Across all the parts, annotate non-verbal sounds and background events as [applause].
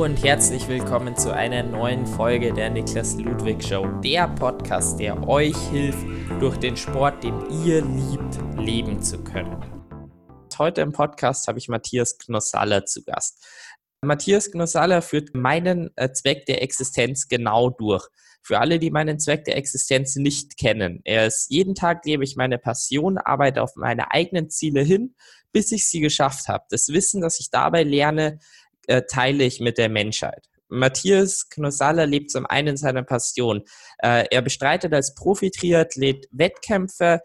Und herzlich willkommen zu einer neuen Folge der Niklas Ludwig Show, der Podcast, der euch hilft, durch den Sport, den ihr liebt, leben zu können. Heute im Podcast habe ich Matthias Knossalla zu Gast. Matthias Knossalla führt meinen äh, Zweck der Existenz genau durch. Für alle, die meinen Zweck der Existenz nicht kennen. Er ist jeden Tag lebe ich meine Passion, arbeite auf meine eigenen Ziele hin, bis ich sie geschafft habe. Das Wissen, das ich dabei lerne, äh, teile ich mit der Menschheit. Matthias Knossalla lebt zum einen seine Passion. Äh, er bestreitet als Profi-Triathlet Wettkämpfe,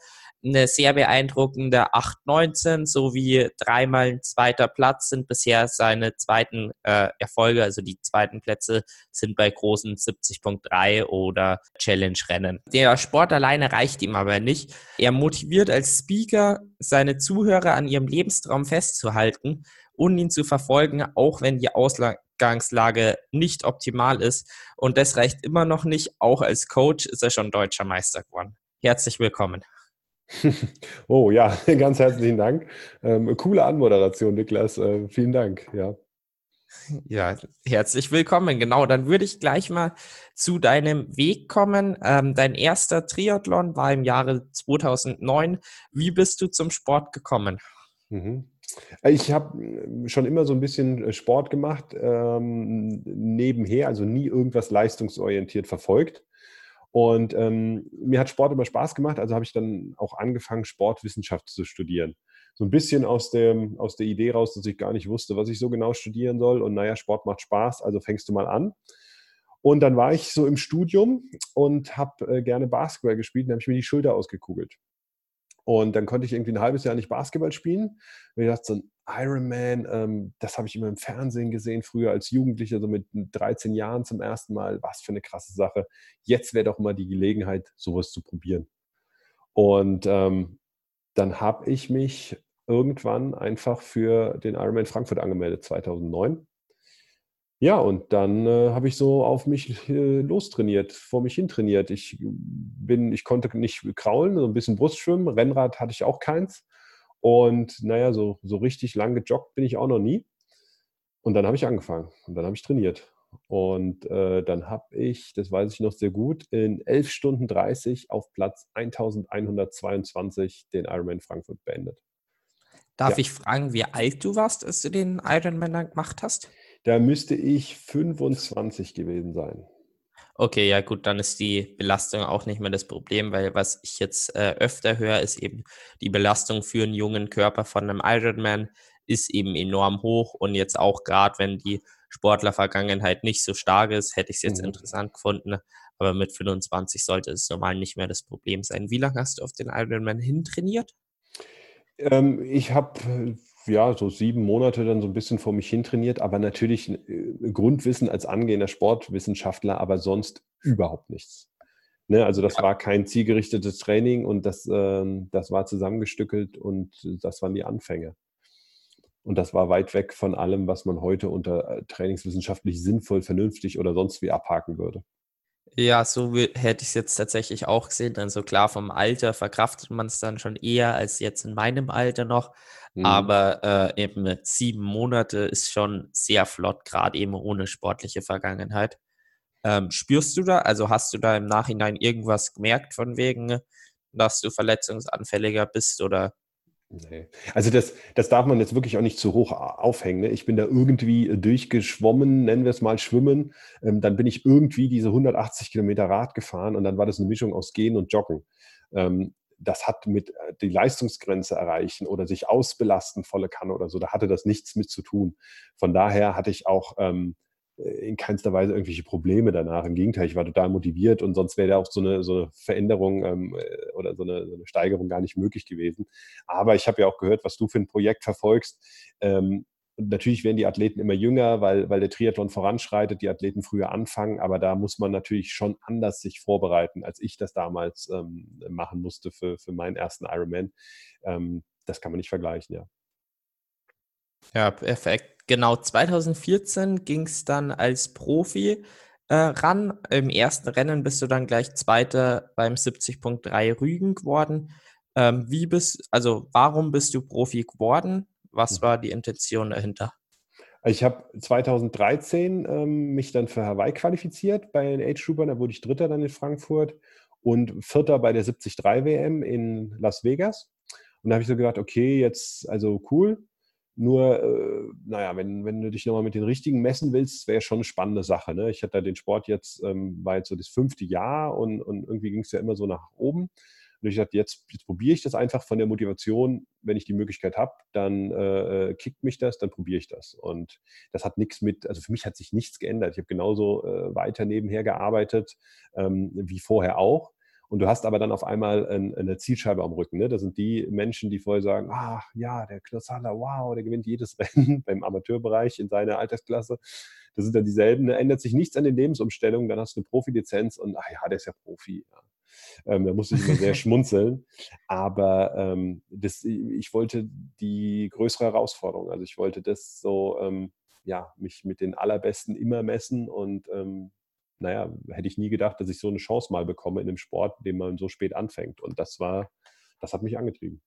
eine sehr beeindruckende 8-19 sowie dreimal zweiter Platz sind bisher seine zweiten äh, Erfolge. Also die zweiten Plätze sind bei großen 70.3 oder Challenge-Rennen. Der Sport alleine reicht ihm aber nicht. Er motiviert als Speaker seine Zuhörer an ihrem Lebenstraum festzuhalten und ihn zu verfolgen, auch wenn die Ausgangslage nicht optimal ist. Und das reicht immer noch nicht. Auch als Coach ist er schon deutscher Meister geworden. Herzlich willkommen. [laughs] Oh ja, [laughs] ganz herzlichen Dank. Ähm, coole Anmoderation, Niklas. Äh, vielen Dank. Ja. Ja, herzlich willkommen. Genau, dann würde ich gleich mal zu deinem Weg kommen. Ähm, dein erster Triathlon war im Jahre 2009. Wie bist du zum Sport gekommen? Mhm. Ich habe äh, schon immer so ein bisschen äh, Sport gemacht, ähm, nebenher, also nie irgendwas leistungsorientiert verfolgt. Und ähm, mir hat Sport immer Spaß gemacht, also habe ich dann auch angefangen, Sportwissenschaft zu studieren. So ein bisschen aus, dem, aus der Idee raus, dass ich gar nicht wusste, was ich so genau studieren soll. Und naja, Sport macht Spaß, also fängst du mal an. Und dann war ich so im Studium und habe äh, gerne Basketball gespielt und habe ich mir die Schulter ausgekugelt. Und dann konnte ich irgendwie ein halbes Jahr nicht Basketball spielen. Und ich dachte, so ein Ironman, ähm, das habe ich immer im Fernsehen gesehen, früher als Jugendlicher, so mit 13 Jahren zum ersten Mal. Was für eine krasse Sache. Jetzt wäre doch mal die Gelegenheit, sowas zu probieren. Und ähm, dann habe ich mich irgendwann einfach für den Ironman Frankfurt angemeldet, 2009. Ja, und dann äh, habe ich so auf mich äh, lostrainiert, vor mich hin trainiert. Ich bin, ich konnte nicht kraulen, so ein bisschen Brustschwimmen, Rennrad hatte ich auch keins. Und naja, so, so richtig lang gejoggt bin ich auch noch nie. Und dann habe ich angefangen und dann habe ich trainiert. Und äh, dann habe ich, das weiß ich noch sehr gut, in 11 Stunden 30 auf Platz 1122 den Ironman Frankfurt beendet. Darf ja. ich fragen, wie alt du warst, als du den Ironman gemacht hast? Da müsste ich 25 gewesen sein. Okay, ja gut, dann ist die Belastung auch nicht mehr das Problem, weil was ich jetzt äh, öfter höre, ist eben die Belastung für einen jungen Körper von einem Ironman ist eben enorm hoch und jetzt auch gerade, wenn die Sportlervergangenheit nicht so stark ist, hätte ich es jetzt mhm. interessant gefunden, aber mit 25 sollte es normal nicht mehr das Problem sein. Wie lange hast du auf den Ironman hintrainiert? Ähm, ich habe ja, so sieben Monate dann so ein bisschen vor mich hin trainiert, aber natürlich äh, Grundwissen als angehender Sportwissenschaftler, aber sonst überhaupt nichts. Ne, also das war kein zielgerichtetes Training und das, ähm, das war zusammengestückelt und das waren die Anfänge. Und das war weit weg von allem, was man heute unter äh, trainingswissenschaftlich sinnvoll, vernünftig oder sonst wie abhaken würde. Ja, so hätte ich es jetzt tatsächlich auch gesehen. Also klar, vom Alter verkraftet man es dann schon eher als jetzt in meinem Alter noch. Mhm. Aber äh, eben sieben Monate ist schon sehr flott, gerade eben ohne sportliche Vergangenheit. Ähm, spürst du da, also hast du da im Nachhinein irgendwas gemerkt von wegen, dass du verletzungsanfälliger bist oder Nee. Also das, das darf man jetzt wirklich auch nicht zu hoch aufhängen. Ne? Ich bin da irgendwie durchgeschwommen, nennen wir es mal Schwimmen. Ähm, dann bin ich irgendwie diese 180 Kilometer Rad gefahren und dann war das eine Mischung aus Gehen und Joggen. Ähm, das hat mit äh, die Leistungsgrenze erreichen oder sich ausbelasten, volle Kanne oder so, da hatte das nichts mit zu tun. Von daher hatte ich auch ähm, äh, in keinster Weise irgendwelche Probleme danach. Im Gegenteil, ich war total motiviert und sonst wäre da auch so eine, so eine Veränderung ähm, äh, oder so eine, so eine, Steigerung gar nicht möglich gewesen. Aber ich habe ja auch gehört, was du für ein Projekt verfolgst. Ähm, natürlich werden die Athleten immer jünger, weil, weil der Triathlon voranschreitet, die Athleten früher anfangen, aber da muss man natürlich schon anders sich vorbereiten, als ich das damals ähm, machen musste für, für meinen ersten Ironman. Ähm, das kann man nicht vergleichen, ja. Ja, perfekt. Genau, 2014 ging es dann als Profi äh, ran. Im ersten Rennen bist du dann gleich Zweiter beim 70.3 Rügen geworden. Ähm, wie bist, also warum bist du Profi geworden? Was mhm. war die Intention dahinter? Ich habe 2013 ähm, mich dann für Hawaii qualifiziert bei den Age Troopern, da wurde ich Dritter dann in Frankfurt und Vierter bei der 73 WM in Las Vegas. Und da habe ich so gedacht, okay, jetzt, also cool. Nur, äh, naja, wenn, wenn du dich nochmal mit den richtigen messen willst, wäre schon eine spannende Sache. Ne? Ich hatte den Sport jetzt, ähm, war jetzt so das fünfte Jahr und, und irgendwie ging es ja immer so nach oben. Und ich dachte, jetzt, jetzt probiere ich das einfach von der Motivation, wenn ich die Möglichkeit habe, dann äh, kickt mich das, dann probiere ich das. Und das hat nichts mit, also für mich hat sich nichts geändert. Ich habe genauso äh, weiter nebenher gearbeitet ähm, wie vorher auch. Und du hast aber dann auf einmal ein, eine Zielscheibe am Rücken. Ne? Das sind die Menschen, die vorher sagen, ach ja, der Klossala, wow, der gewinnt jedes [laughs] Rennen beim Amateurbereich in seiner Altersklasse. Das sind dann dieselben, da ändert sich nichts an den Lebensumstellungen, dann hast du eine Profilizenz und ach ja, der ist ja Profi. Ja. Ähm, da musste ich immer sehr [laughs] schmunzeln. Aber ähm, das, ich wollte die größere Herausforderung. Also ich wollte das so, ähm, ja, mich mit den Allerbesten immer messen und ähm, naja, hätte ich nie gedacht, dass ich so eine Chance mal bekomme in einem Sport, den man so spät anfängt. Und das war, das hat mich angetrieben.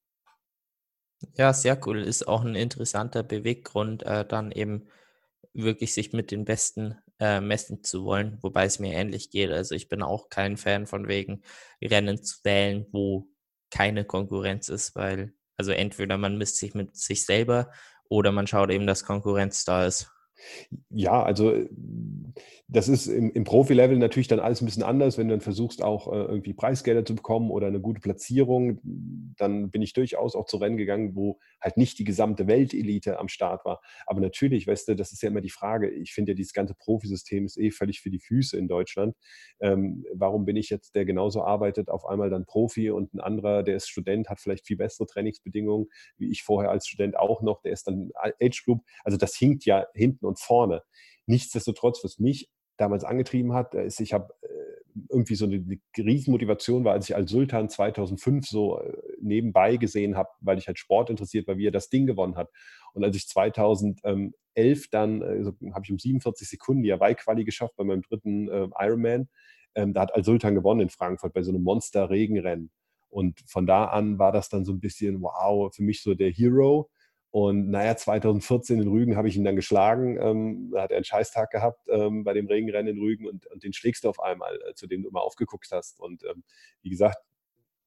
Ja, sehr cool. Ist auch ein interessanter Beweggrund, äh, dann eben wirklich sich mit den Besten äh, messen zu wollen, wobei es mir ähnlich geht. Also ich bin auch kein Fan von wegen Rennen zu wählen, wo keine Konkurrenz ist, weil also entweder man misst sich mit sich selber oder man schaut eben, dass Konkurrenz da ist. Ja, also das ist im, im Profi-Level natürlich dann alles ein bisschen anders. Wenn du dann versuchst, auch äh, irgendwie Preisgelder zu bekommen oder eine gute Platzierung, dann bin ich durchaus auch zu Rennen gegangen, wo halt nicht die gesamte Weltelite am Start war. Aber natürlich, weißt du, das ist ja immer die Frage. Ich finde ja, dieses ganze Profisystem ist eh völlig für die Füße in Deutschland. Ähm, warum bin ich jetzt, der genauso arbeitet, auf einmal dann Profi und ein anderer, der ist Student, hat vielleicht viel bessere Trainingsbedingungen, wie ich vorher als Student auch noch, der ist dann Age Group. Also das hinkt ja hinten und vorne. Nichtsdestotrotz, was mich damals angetrieben hat, ist, ich habe äh, irgendwie so eine, Riesenmotivation war, als ich als Sultan 2005 so äh, nebenbei gesehen habe, weil ich halt Sport interessiert war, wie er das Ding gewonnen hat. Und als ich 2011 dann, also habe ich um 47 Sekunden die Hawaii-Quali geschafft bei meinem dritten äh, Ironman, ähm, da hat Al-Sultan gewonnen in Frankfurt bei so einem Monster-Regenrennen. Und von da an war das dann so ein bisschen, wow, für mich so der Hero. Und naja, 2014 in Rügen habe ich ihn dann geschlagen. Ähm, da hat er einen Scheißtag gehabt ähm, bei dem Regenrennen in Rügen und, und, den schlägst du auf einmal, äh, zu dem du immer aufgeguckt hast. Und ähm, wie gesagt,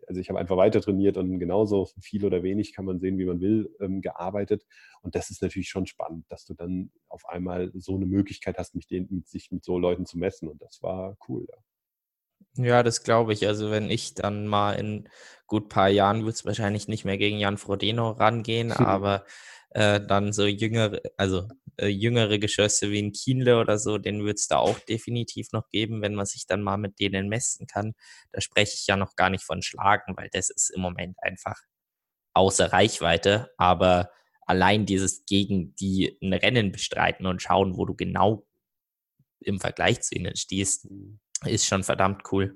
also ich habe einfach weiter trainiert und genauso viel oder wenig kann man sehen, wie man will, ähm, gearbeitet. Und das ist natürlich schon spannend, dass du dann auf einmal so eine Möglichkeit hast, mich den, mit sich mit so Leuten zu messen. Und das war cool. Ja. Ja, das glaube ich. Also wenn ich dann mal in gut paar Jahren wird es wahrscheinlich nicht mehr gegen Jan Frodeno rangehen, [laughs] aber äh, dann so jüngere, also äh, jüngere Geschosse wie ein Kienle oder so, den wird es da auch definitiv noch geben, wenn man sich dann mal mit denen messen kann. Da spreche ich ja noch gar nicht von Schlagen, weil das ist im Moment einfach außer Reichweite. Aber allein dieses gegen die ein Rennen bestreiten und schauen, wo du genau im Vergleich zu ihnen stehst, mhm ist schon verdammt cool.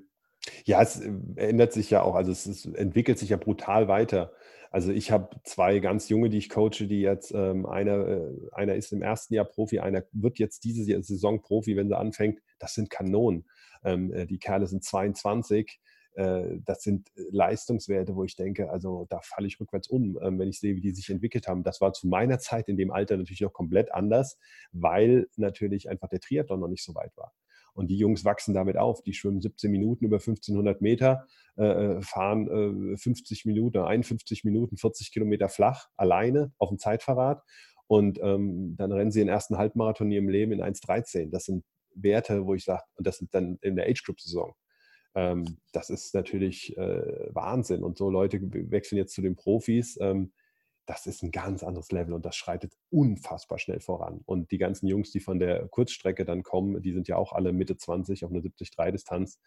Ja, es äh, ändert sich ja auch, also es, ist, entwickelt sich ja brutal weiter. Also ich habe zwei ganz junge, die ich coache, die jetzt, ähm, einer, äh, einer ist im ersten Jahr Profi, einer wird jetzt diese Saison Profi, wenn sie anfängt. Das sind Kanonen. Ähm, äh, die Kerle sind 22. Äh, das sind Leistungswerte, wo ich denke, also da falle ich rückwärts um, ähm, wenn ich sehe, wie die sich entwickelt haben. Das war zu meiner Zeit in dem Alter natürlich noch komplett anders, weil natürlich einfach der Triathlon noch nicht so weit war. Und die Jungs wachsen damit auf. Die schwimmen 17 Minuten über 1500 Meter, äh, fahren äh, 50 Minuten, 51 Minuten, 40 Kilometer flach, alleine auf dem Zeitfahrrad. Und ähm, dann rennen sie den ersten Halbmarathon in ihrem Leben in 1,13. Das sind Werte, wo ich sage, und das sind dann in der Age-Group-Saison. Ähm, das ist natürlich äh, Wahnsinn. Und so Leute wechseln jetzt zu den Profis. Das ist ein ganz anderes Level und das schreitet unfassbar schnell voran. Und die ganzen Jungs, die von der Kurzstrecke dann kommen, die sind ja auch alle Mitte 20 auf einer 70-3-Distanz.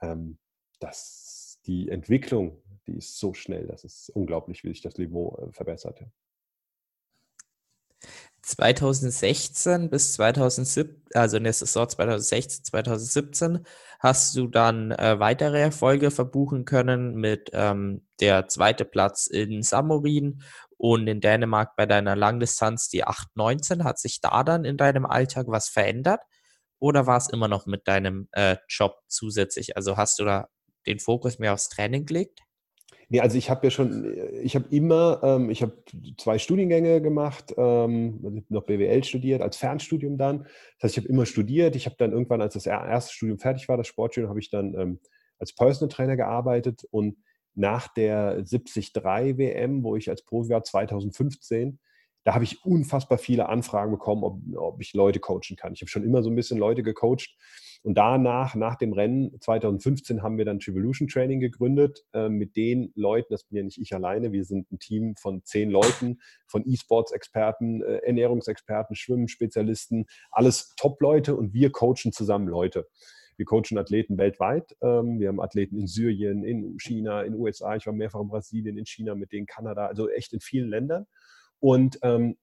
Ähm, das, die Entwicklung, die ist so schnell, das ist unglaublich, wie sich das Niveau äh, verbessert. 2016 bis 2017, also in der Saison 2016, 2017, hast du dann äh, weitere Erfolge verbuchen können mit ähm, der zweite Platz in Samorin und in Dänemark bei deiner Langdistanz die 819. Hat sich da dann in deinem Alltag was verändert oder war es immer noch mit deinem äh, Job zusätzlich? Also hast du da den Fokus mehr aufs Training gelegt? Nee, also ich habe ja schon, ich habe immer, ähm, ich habe zwei Studiengänge gemacht, ähm, noch BWL studiert, als Fernstudium dann. Das heißt, ich habe immer studiert. Ich habe dann irgendwann, als das erste Studium fertig war, das Sportstudium, habe ich dann ähm, als Personal Trainer gearbeitet und nach der 73 WM, wo ich als Profi war, 2015, da habe ich unfassbar viele Anfragen bekommen, ob, ob ich Leute coachen kann. Ich habe schon immer so ein bisschen Leute gecoacht. Und danach, nach dem Rennen 2015, haben wir dann Trivolution Training gegründet äh, mit den Leuten, das bin ja nicht ich alleine, wir sind ein Team von zehn Leuten, von E-Sports-Experten, äh, Ernährungsexperten, Schwimmen-Spezialisten, alles Top-Leute und wir coachen zusammen Leute. Wir coachen Athleten weltweit. Ähm, wir haben Athleten in Syrien, in China, in USA. Ich war mehrfach in Brasilien, in China, mit denen Kanada, also echt in vielen Ländern. Und ähm,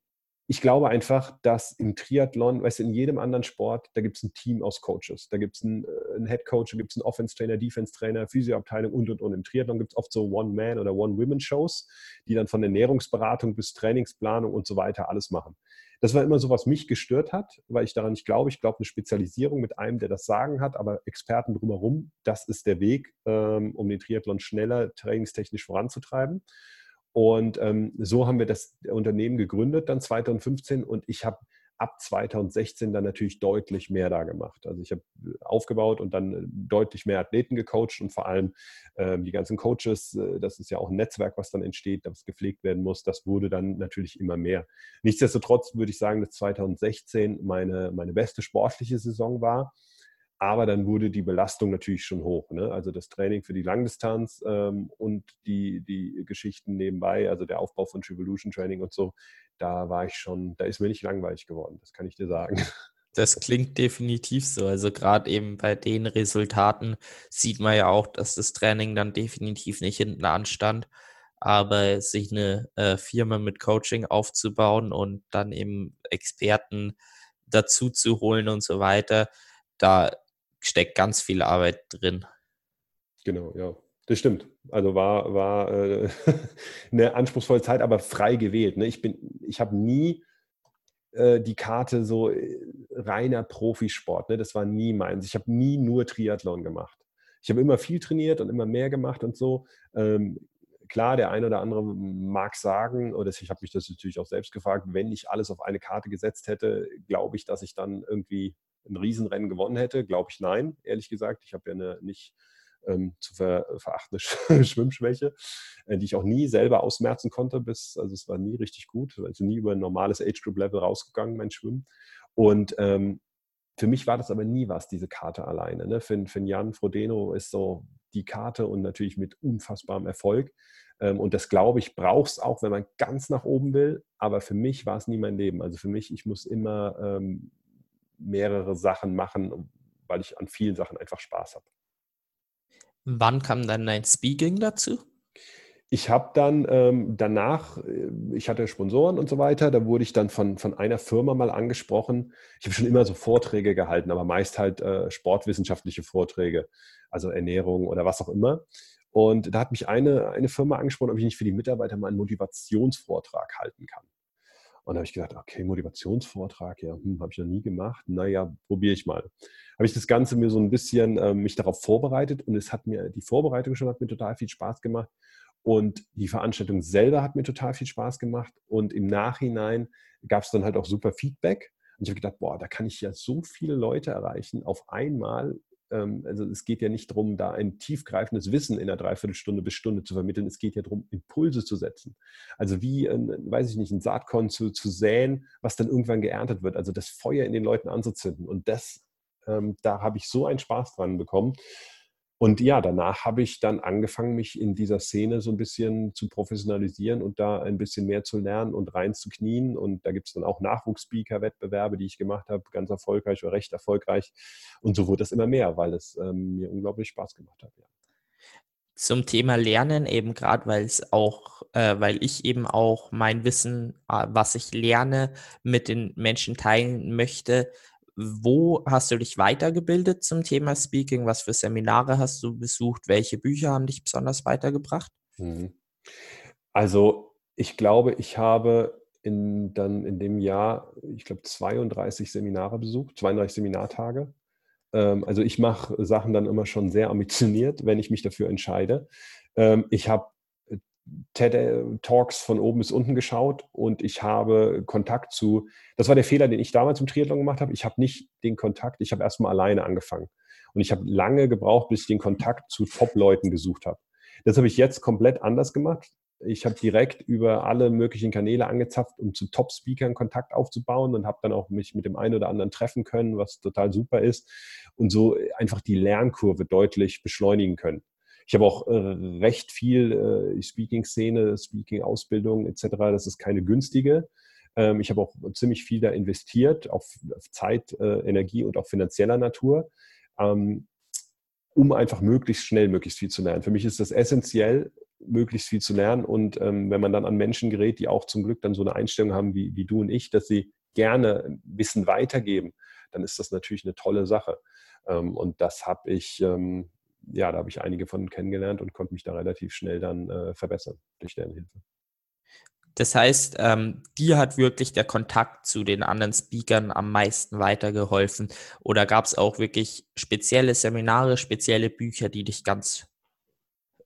ich glaube einfach, dass im Triathlon, weißt du, in jedem anderen Sport, da gibt es ein Team aus Coaches. Da gibt es einen, äh, einen Head Coach, da gibt es einen Offense-Trainer, Defense-Trainer, Physioabteilung und, und, und. Im Triathlon gibt es oft so One-Man- oder One-Women-Shows, die dann von Ernährungsberatung bis Trainingsplanung und so weiter alles machen. Das war immer so, was mich gestört hat, weil ich daran nicht glaube. Ich glaube, eine Spezialisierung mit einem, der das Sagen hat, aber Experten drumherum, das ist der Weg, ähm, um den Triathlon schneller trainingstechnisch voranzutreiben. Und ähm, so haben wir das Unternehmen gegründet, dann 2015. Und ich habe ab 2016 dann natürlich deutlich mehr da gemacht. Also ich habe aufgebaut und dann äh, deutlich mehr Athleten gecoacht und vor allem äh, die ganzen Coaches, äh, das ist ja auch ein Netzwerk, was dann entsteht, das gepflegt werden muss, das wurde dann natürlich immer mehr. Nichtsdestotrotz würde ich sagen, dass 2016 meine, meine beste sportliche Saison war. Aber dann wurde die Belastung natürlich schon hoch. Ne? Also das Training für die Langdistanz ähm, und die, die Geschichten nebenbei, also der Aufbau von Revolution Training und so, da war ich schon, da ist mir nicht langweilig geworden, das kann ich dir sagen. Das klingt definitiv so. Also gerade eben bei den Resultaten sieht man ja auch, dass das Training dann definitiv nicht hinten anstand. Aber sich eine äh, Firma mit Coaching aufzubauen und dann eben Experten dazu zu holen und so weiter, da steckt ganz viel Arbeit drin. Genau, ja. Das stimmt. Also war, war äh, [laughs] eine anspruchsvolle Zeit, aber frei gewählt. Ne? Ich, ich habe nie äh, die Karte so äh, reiner Profisport. Ne? Das war nie meins. Ich habe nie nur Triathlon gemacht. Ich habe immer viel trainiert und immer mehr gemacht und so. Ähm, klar, der eine oder andere mag sagen, oder ich habe mich das natürlich auch selbst gefragt, wenn ich alles auf eine Karte gesetzt hätte, glaube ich, dass ich dann irgendwie ein Riesenrennen gewonnen hätte? Glaube ich nein, ehrlich gesagt. Ich habe ja eine nicht ähm, zu ver verachtende [laughs] Schwimmschwäche, äh, die ich auch nie selber ausmerzen konnte. Bis, also es war nie richtig gut, also nie über ein normales Age-Group-Level rausgegangen, mein Schwimmen. Und ähm, für mich war das aber nie was, diese Karte alleine. Ne? Für, für Jan Frodeno ist so die Karte und natürlich mit unfassbarem Erfolg. Ähm, und das glaube ich, brauchst auch, wenn man ganz nach oben will. Aber für mich war es nie mein Leben. Also für mich, ich muss immer ähm, mehrere Sachen machen, weil ich an vielen Sachen einfach Spaß habe. Wann kam dann dein Speaking dazu? Ich habe dann ähm, danach, äh, ich hatte Sponsoren und so weiter, da wurde ich dann von, von einer Firma mal angesprochen. Ich habe schon immer so Vorträge gehalten, aber meist halt äh, sportwissenschaftliche Vorträge, also Ernährung oder was auch immer. Und da hat mich eine, eine Firma angesprochen, ob ich nicht für die Mitarbeiter mal einen Motivationsvortrag halten kann. Und da habe ich gedacht, okay, Motivationsvortrag, ja, hm, habe ich noch nie gemacht. Naja, probiere ich mal. Habe ich das Ganze mir so ein bisschen äh, mich darauf vorbereitet und es hat mir, die Vorbereitung schon hat mir total viel Spaß gemacht. Und die Veranstaltung selber hat mir total viel Spaß gemacht. Und im Nachhinein gab es dann halt auch super Feedback. Und ich habe gedacht, boah, da kann ich ja so viele Leute erreichen auf einmal also es geht ja nicht darum, da ein tiefgreifendes Wissen in einer Dreiviertelstunde bis Stunde zu vermitteln. Es geht ja darum, Impulse zu setzen. Also wie, weiß ich nicht, ein Saatkorn zu, zu säen, was dann irgendwann geerntet wird. Also das Feuer in den Leuten anzuzünden. Und das, ähm, da habe ich so einen Spaß dran bekommen. Und ja, danach habe ich dann angefangen, mich in dieser Szene so ein bisschen zu professionalisieren und da ein bisschen mehr zu lernen und reinzuknien. Und da gibt es dann auch Nachwuchsspeaker-Wettbewerbe, die ich gemacht habe, ganz erfolgreich oder recht erfolgreich. Und so wurde das immer mehr, weil es ähm, mir unglaublich Spaß gemacht hat. Ja. Zum Thema Lernen eben gerade, weil es auch, äh, weil ich eben auch mein Wissen, äh, was ich lerne, mit den Menschen teilen möchte, wo hast du dich weitergebildet zum Thema Speaking? Was für Seminare hast du besucht? Welche Bücher haben dich besonders weitergebracht? Mhm. Also ich glaube, ich habe in, dann in dem Jahr, ich glaube, 32 Seminare besucht, 32 Seminartage. Ähm, also ich mache Sachen dann immer schon sehr ambitioniert, wenn ich mich dafür entscheide. Ähm, ich habe TED-Talks von oben bis unten geschaut und ich habe Kontakt zu, das war der Fehler, den ich damals im Triathlon gemacht habe. Ich habe nicht den Kontakt, ich habe erstmal alleine angefangen. Und ich habe lange gebraucht, bis ich den Kontakt zu Top-Leuten gesucht habe. Das habe ich jetzt komplett anders gemacht. Ich habe direkt über alle möglichen Kanäle angezapft, um zu Top-Speakern Kontakt aufzubauen und habe dann auch mich mit dem einen oder anderen treffen können, was total super ist und so einfach die Lernkurve deutlich beschleunigen können. Ich habe auch äh, recht viel äh, Speaking-Szene, Speaking-Ausbildung etc. Das ist keine günstige. Ähm, ich habe auch ziemlich viel da investiert, auf, Zeit, äh, Energie und auch finanzieller Natur. Ähm, um einfach möglichst schnell möglichst viel zu lernen. Für mich ist das essentiell, möglichst viel zu lernen. Und ähm, wenn man dann an Menschen gerät, die auch zum Glück dann so eine Einstellung haben wie, wie du und ich, dass sie gerne Wissen weitergeben, dann ist das natürlich eine tolle Sache. Und das habe ich, ja, da habe ich einige von kennengelernt und konnte mich da relativ schnell dann äh, verbessern durch deren Hilfe. Das heißt, ähm, dir hat wirklich der Kontakt zu den anderen Speakern am meisten weitergeholfen? Oder gab es auch wirklich spezielle Seminare, spezielle Bücher, die dich ganz,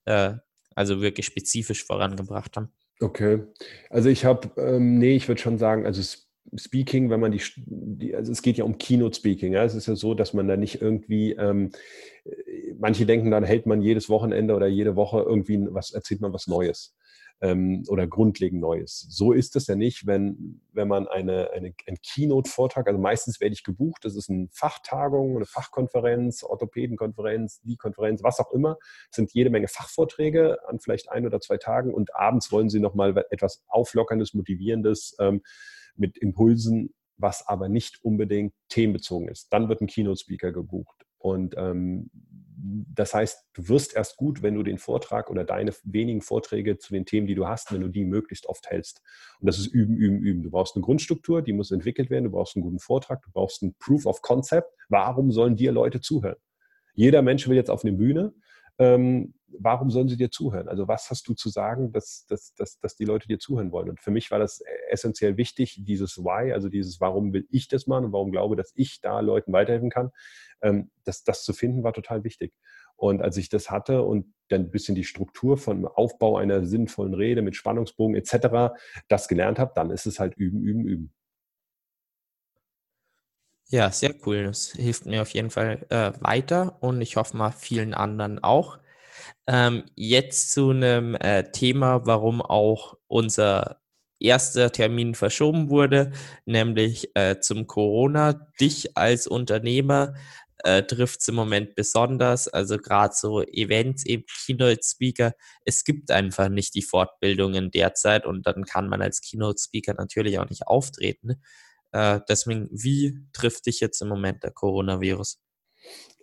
äh, also wirklich spezifisch vorangebracht haben? Okay, also ich habe, ähm, nee, ich würde schon sagen, also Speaking, wenn man die, die, also es geht ja um Keynote-Speaking. Ja? Es ist ja so, dass man da nicht irgendwie, ähm, manche denken, dann hält man jedes Wochenende oder jede Woche irgendwie was, erzählt man was Neues ähm, oder grundlegend Neues. So ist es ja nicht, wenn, wenn man eine, eine, einen Keynote-Vortrag, also meistens werde ich gebucht, das ist eine Fachtagung, eine Fachkonferenz, Orthopädenkonferenz, die Konferenz, was auch immer, es sind jede Menge Fachvorträge an vielleicht ein oder zwei Tagen und abends wollen sie nochmal etwas Auflockerndes, Motivierendes ähm, mit Impulsen, was aber nicht unbedingt themenbezogen ist. Dann wird ein Keynote-Speaker gebucht. Und ähm, das heißt, du wirst erst gut, wenn du den Vortrag oder deine wenigen Vorträge zu den Themen, die du hast, wenn du die möglichst oft hältst. Und das ist üben, üben, üben. Du brauchst eine Grundstruktur, die muss entwickelt werden. Du brauchst einen guten Vortrag. Du brauchst ein Proof of Concept. Warum sollen dir Leute zuhören? Jeder Mensch will jetzt auf eine Bühne. Ähm, warum sollen sie dir zuhören? Also was hast du zu sagen, dass, dass, dass, dass die Leute dir zuhören wollen? Und für mich war das essentiell wichtig, dieses Why, also dieses Warum will ich das machen und warum glaube, dass ich da Leuten weiterhelfen kann, ähm, das, das zu finden, war total wichtig. Und als ich das hatte und dann ein bisschen die Struktur von Aufbau einer sinnvollen Rede mit Spannungsbogen etc. das gelernt habe, dann ist es halt üben, üben, üben. Ja, sehr cool. Das hilft mir auf jeden Fall äh, weiter und ich hoffe mal vielen anderen auch. Ähm, jetzt zu einem äh, Thema, warum auch unser erster Termin verschoben wurde, nämlich äh, zum Corona. Dich als Unternehmer äh, trifft es im Moment besonders. Also gerade so Events, eben Keynote-Speaker. Es gibt einfach nicht die Fortbildungen derzeit und dann kann man als Keynote-Speaker natürlich auch nicht auftreten. Äh, deswegen, wie trifft dich jetzt im Moment der Coronavirus?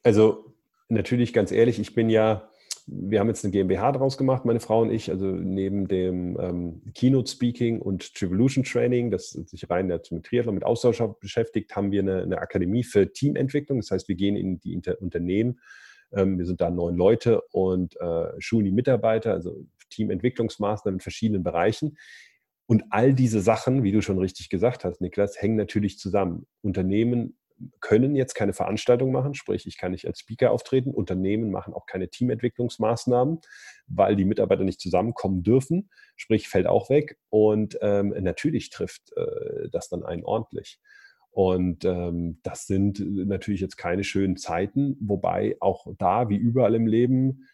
Also natürlich ganz ehrlich, ich bin ja wir haben jetzt eine GmbH draus gemacht, meine Frau und ich, also neben dem ähm, Keynote Speaking und Trivolution Training, das sich rein mit Triathlon, mit Austausch beschäftigt, haben wir eine, eine, Akademie für Teamentwicklung. Das heißt, wir gehen in die Inter Unternehmen, ähm, wir sind da neun Leute und äh, schulen die Mitarbeiter, also Teamentwicklungsmaßnahmen in verschiedenen Bereichen. Und all diese Sachen, wie du schon richtig gesagt hast, Niklas, hängen natürlich zusammen. Unternehmen können jetzt keine Veranstaltung machen, sprich, ich kann nicht als Speaker auftreten. Unternehmen machen auch keine Teamentwicklungsmaßnahmen, weil die Mitarbeiter nicht zusammenkommen dürfen, sprich, fällt auch weg. Und ähm, natürlich trifft äh, das dann einen ordentlich. Und ähm, das sind natürlich jetzt keine schönen Zeiten, wobei auch da, wie überall im Leben,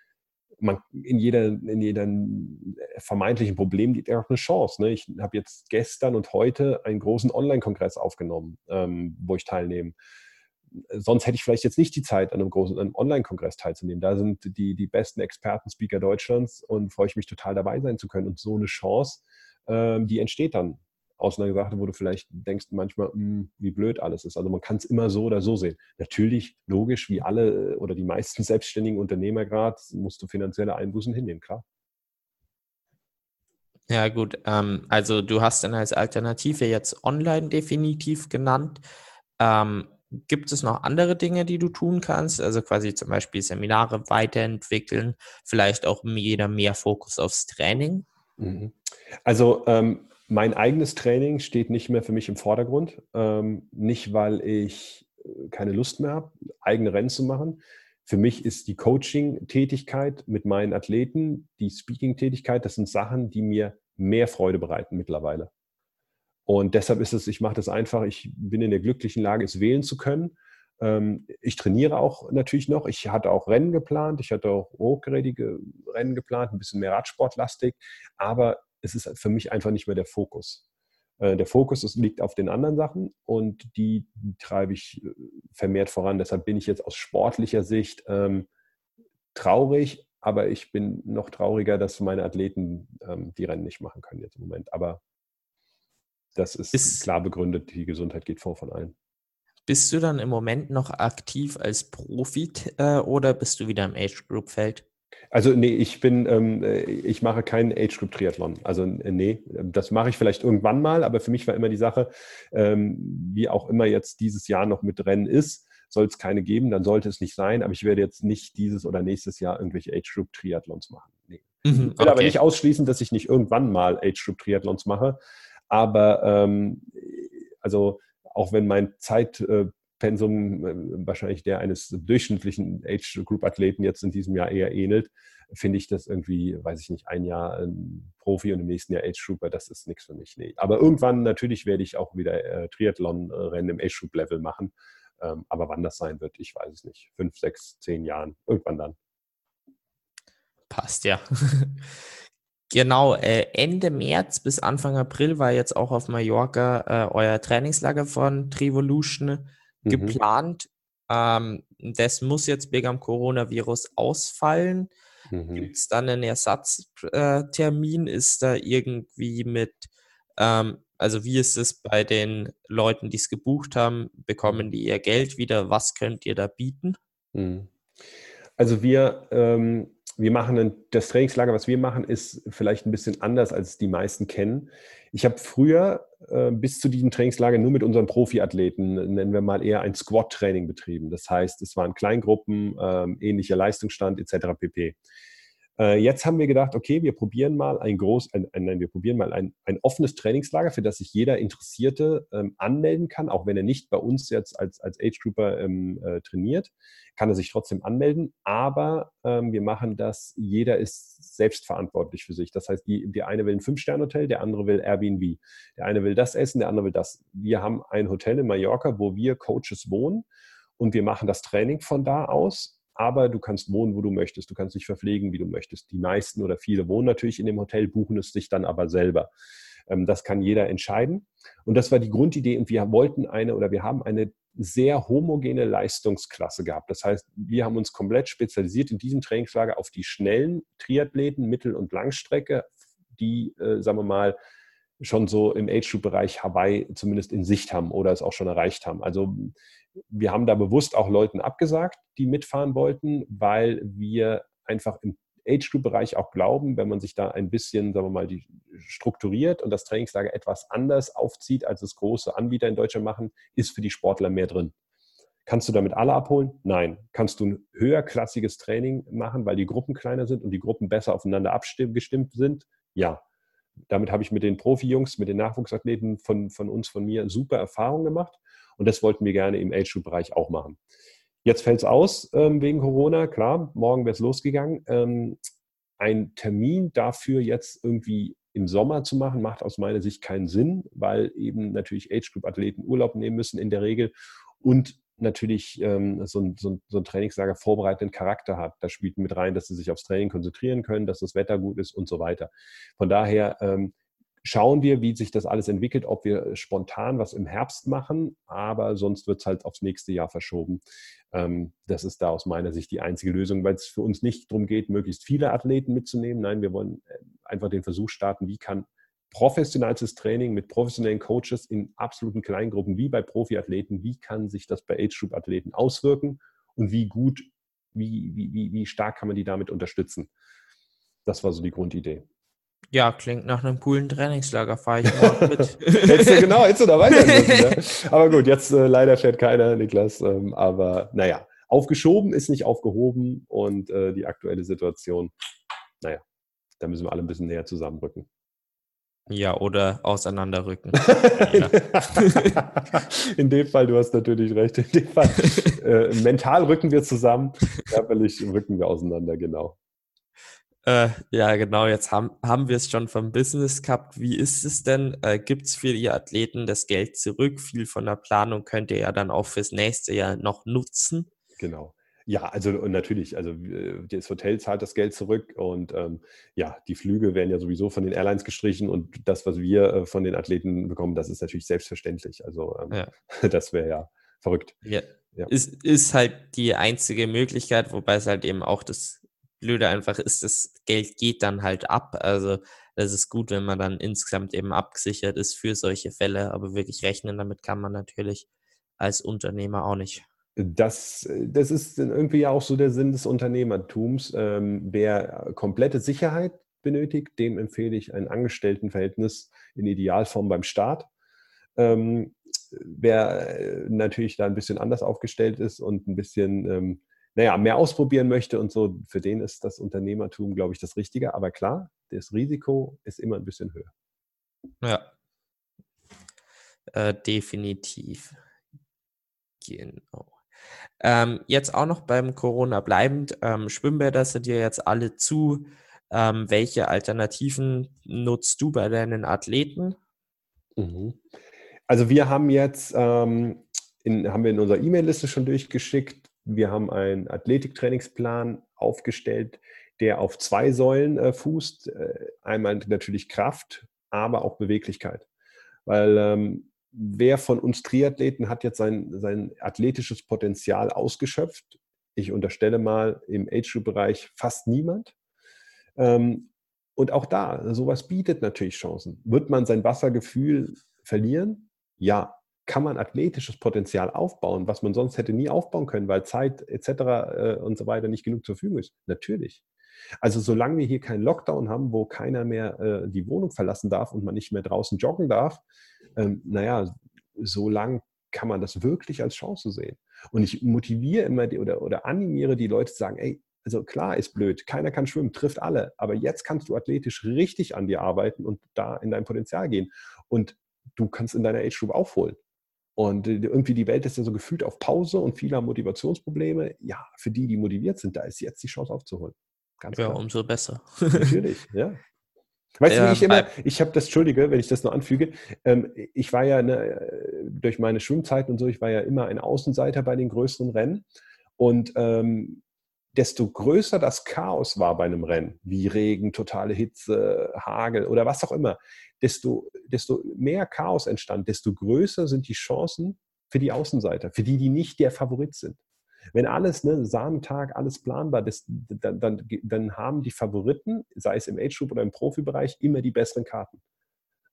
man in jeder, in jedem vermeintlichen Problem liegt auch eine Chance. Ne? Ich habe jetzt gestern und heute einen großen Online-Kongress aufgenommen, ähm, wo ich teilnehme. Sonst hätte ich vielleicht jetzt nicht die Zeit, an einem großen Online-Kongress teilzunehmen. Da sind die, die besten Experten-Speaker Deutschlands und freue ich mich total dabei sein zu können. Und so eine Chance, ähm, die entsteht dann aus einer Sache, wo du vielleicht denkst manchmal, hm, wie blöd alles ist. Also man kann es immer so oder so sehen. Natürlich, logisch, wie alle oder die meisten [laughs] selbstständigen Unternehmer gerade, musst du finanzielle Einbußen hinnehmen, klar. Ja, gut. Ähm, also du hast dann als Alternative jetzt online definitiv genannt. Ähm, gibt es noch andere Dinge, die du tun kannst? Also quasi zum Beispiel Seminare weiterentwickeln, vielleicht auch jeder mehr Fokus aufs Training? Mhm. Also ähm, mein eigenes Training steht nicht mehr für mich im Vordergrund. Ähm, nicht, weil ich äh, keine Lust mehr habe, eigene Rennen zu machen. für mich ist die Coaching-Tätigkeit mit meinen Athleten, die Speaking-Tätigkeit, das sind Sachen, die mir mehr Freude bereiten mittlerweile. Und deshalb ist es, ich mache das einfach, ich bin in der glücklichen Lage, es wählen zu können. Ähm, ich trainiere auch natürlich noch. Ich hatte auch Rennen geplant, ich hatte auch hochgerätige Rennen geplant, ein bisschen mehr Radsportlastig, aber es ist für mich einfach nicht mehr der Fokus. Äh, der Fokus ist, liegt auf den anderen Sachen und die, treibe ich äh, vermehrt voran. Deshalb bin ich jetzt aus sportlicher Sicht ähm, traurig, aber ich bin noch trauriger, dass meine Athleten ähm, die Rennen nicht machen können jetzt im Moment. Aber das ist, ist klar begründet, die Gesundheit geht vor von allen. Bist du dann im Moment noch aktiv als Profi äh, oder bist du wieder im Age Group Feld? Also nee, ich bin, ähm, äh, ich mache keinen Age Group Triathlon. Also äh, nee, das mache ich vielleicht irgendwann mal, aber für mich war immer die Sache, ähm, wie auch immer jetzt dieses Jahr noch mit Rennen ist, soll es keine geben, dann sollte es nicht sein, aber ich werde jetzt nicht dieses oder nächstes Jahr irgendwelche Age Group Triathlons machen. Nee. Mhm, ich will okay. aber nicht ausschließen, dass ich nicht irgendwann mal Age Group Triathlons mache, aber ähm, also auch wenn mein Zeitpensum äh, wahrscheinlich der eines durchschnittlichen Age Group Athleten jetzt in diesem Jahr eher ähnelt, finde ich das irgendwie, weiß ich nicht, ein Jahr ein Profi und im nächsten Jahr Age Grouper, das ist nichts für mich. Nee. Aber irgendwann natürlich werde ich auch wieder äh, Triathlon-Rennen im Age Group Level machen. Ähm, aber wann das sein wird, ich weiß es nicht. Fünf, sechs, zehn Jahren, irgendwann dann. Passt ja. [laughs] Genau, äh, Ende März bis Anfang April war jetzt auch auf Mallorca äh, euer Trainingslager von Trivolution mhm. geplant. Ähm, das muss jetzt wegen am Coronavirus ausfallen. Mhm. Gibt es dann einen Ersatztermin? Äh, ist da irgendwie mit, ähm, also wie ist es bei den Leuten, die es gebucht haben? Bekommen die ihr Geld wieder? Was könnt ihr da bieten? Mhm. Also wir ähm wir machen ein, das Trainingslager, was wir machen, ist vielleicht ein bisschen anders, als die meisten kennen. Ich habe früher äh, bis zu diesem Trainingslager nur mit unseren Profiathleten, nennen wir mal eher ein Squat-Training betrieben. Das heißt, es waren Kleingruppen, äh, ähnlicher Leistungsstand etc. pp. Äh, jetzt haben wir gedacht, okay, wir probieren mal ein groß, ein, ein, nein, wir probieren mal ein, ein offenes Trainingslager, für das sich jeder Interessierte ähm, anmelden kann, auch wenn er nicht bei uns jetzt als, als Age Grouper ähm, äh, trainiert, kann er sich trotzdem anmelden. Aber ähm, wir machen das, jeder ist selbstverantwortlich für sich. Das heißt, die, die eine will ein Fünf-Sterne-Hotel, der andere will Airbnb. Der eine will das essen, der andere will das. Wir haben ein Hotel in Mallorca, wo wir Coaches wohnen und wir machen das Training von da aus aber du kannst wohnen, wo du möchtest. Du kannst dich verpflegen, wie du möchtest. Die meisten oder viele wohnen natürlich in dem Hotel, buchen es sich dann aber selber. Ähm, das kann jeder entscheiden. Und das war die Grundidee. Und wir wollten eine oder wir haben eine sehr homogene Leistungsklasse gehabt. Das heißt, wir haben uns komplett spezialisiert in diesem Trainingslager auf die schnellen Triathleten, Mittel- und Langstrecke, die, äh, sagen wir mal, schon so im Age-Group-Bereich Hawaii zumindest in Sicht haben oder es auch schon erreicht haben. Also wir haben da bewusst auch Leuten abgesagt, die mitfahren wollten, weil wir einfach im Age-Group-Bereich auch glauben, wenn man sich da ein bisschen, sagen wir mal, strukturiert und das Trainingslager etwas anders aufzieht, als es große Anbieter in Deutschland machen, ist für die Sportler mehr drin. Kannst du damit alle abholen? Nein. Kannst du ein höherklassiges Training machen, weil die Gruppen kleiner sind und die Gruppen besser aufeinander abgestimmt sind? Ja. Damit habe ich mit den Profi-Jungs, mit den Nachwuchsathleten von, von uns, von mir super Erfahrungen gemacht. Und das wollten wir gerne im Age-Group-Bereich auch machen. Jetzt fällt es aus ähm, wegen Corona, klar, morgen wäre es losgegangen. Ähm, ein Termin dafür jetzt irgendwie im Sommer zu machen, macht aus meiner Sicht keinen Sinn, weil eben natürlich Age-Group-Athleten Urlaub nehmen müssen in der Regel und natürlich ähm, so, ein, so, ein, so, ein, Trainingslager vorbereitenden Charakter hat. Da spielt mit rein, dass sie sich aufs Training konzentrieren können, dass das Wetter gut ist und so weiter. Von daher ähm, schauen wir, wie sich das alles entwickelt, ob wir spontan was im Herbst machen, aber sonst wird es halt aufs nächste Jahr verschoben. Ähm, das ist da aus meiner Sicht die einzige Lösung, weil es für uns nicht darum geht, möglichst viele Athleten mitzunehmen. Nein, wir wollen äh, einfach den Versuch starten, wie kann professionelles Training mit professionellen Coaches in absoluten Kleingruppen wie bei Profiathleten, wie kann sich das bei Age-Group-Athleten auswirken und wie gut, wie, wie, wie stark kann man die damit unterstützen. Das war so die Grundidee. Ja, klingt nach einem coolen Trainingslager, fahre ich mal [laughs] mit. hättest du, genau, hättest du dabei sein [laughs] müssen. Ne? Aber gut, jetzt äh, leider fährt keiner, Niklas. Ähm, aber naja, aufgeschoben ist nicht aufgehoben und äh, die aktuelle Situation, naja, da müssen wir alle ein bisschen näher zusammenrücken. Ja, oder auseinanderrücken. [laughs] In dem Fall, du hast natürlich recht. In dem Fall, äh, mental rücken wir zusammen, körperlich rücken wir auseinander, genau. Äh, ja, genau. Jetzt haben, haben wir es schon vom Business gehabt. Wie ist es denn? Äh, Gibt es für die Athleten das Geld zurück? Viel von der Planung könnt ihr ja dann auch fürs nächste Jahr noch nutzen. Genau. Ja, also natürlich, also das Hotel zahlt das Geld zurück und ähm, ja, die Flüge werden ja sowieso von den Airlines gestrichen und das, was wir äh, von den Athleten bekommen, das ist natürlich selbstverständlich. Also ähm, ja. [laughs] das wäre ja verrückt. Ja. ja. Ist, ist halt die einzige Möglichkeit, wobei es halt eben auch das Blöde einfach ist, das Geld geht dann halt ab. Also das ist gut, wenn man dann insgesamt eben abgesichert ist für solche Fälle, aber wirklich rechnen damit kann man natürlich als Unternehmer auch nicht. Das, das ist irgendwie ja auch so der Sinn des Unternehmertums. Ähm, wer komplette Sicherheit benötigt, dem empfehle ich ein Angestelltenverhältnis in Idealform beim Staat. Ähm, wer natürlich da ein bisschen anders aufgestellt ist und ein bisschen ähm, naja, mehr ausprobieren möchte und so, für den ist das Unternehmertum, glaube ich, das Richtige. Aber klar, das Risiko ist immer ein bisschen höher. Ja, äh, definitiv. Genau. Ähm, jetzt auch noch beim Corona bleibend, ähm, Schwimmbäder sind ja jetzt alle zu. Ähm, welche Alternativen nutzt du bei deinen Athleten? Mhm. Also wir haben jetzt, ähm, in, haben wir in unserer E-Mail-Liste schon durchgeschickt, wir haben einen Athletiktrainingsplan aufgestellt, der auf zwei Säulen äh, fußt. Äh, einmal natürlich Kraft, aber auch Beweglichkeit. Weil ähm, wer von uns Triathleten hat jetzt sein, sein athletisches Potenzial ausgeschöpft? Ich unterstelle mal im Age-Group-Bereich fast niemand. Ähm, und auch da, sowas bietet natürlich Chancen. Wird man sein Wassergefühl verlieren? Ja. Kann man athletisches Potenzial aufbauen, was man sonst hätte nie aufbauen können, weil Zeit etc. Äh, und so weiter nicht genug zur Verfügung ist? Natürlich. Also solange wir hier keinen Lockdown haben, wo keiner mehr äh, die Wohnung verlassen darf und man nicht mehr draußen joggen darf, ähm, naja, so lang kann man das wirklich als Chance sehen. Und ich motiviere immer die, oder, oder animiere die Leute zu sagen, ey, also klar ist blöd, keiner kann schwimmen, trifft alle, aber jetzt kannst du athletisch richtig an dir arbeiten und da in dein Potenzial gehen. Und du kannst in deiner Age Group aufholen. Und äh, irgendwie die Welt ist ja so gefühlt auf Pause und viele haben Motivationsprobleme. Ja, für die, die motiviert sind, da ist jetzt die Chance aufzuholen. Ganz ja, klar. umso besser. Natürlich, [laughs] ja. Weißt du, wie ich immer, ich habe das, Entschuldige, wenn ich das nur anfüge, ähm, ich war ja ne, durch meine Schwimmzeit und so, ich war ja immer ein Außenseiter bei den größeren Rennen. Und ähm, desto größer das Chaos war bei einem Rennen, wie Regen, totale Hitze, Hagel oder was auch immer, desto, desto mehr Chaos entstand, desto größer sind die Chancen für die Außenseiter, für die, die nicht der Favorit sind. Wenn alles, ne, Samentag, alles planbar, das, dann, dann, dann haben die Favoriten, sei es im Age-Group oder im Profibereich, immer die besseren Karten.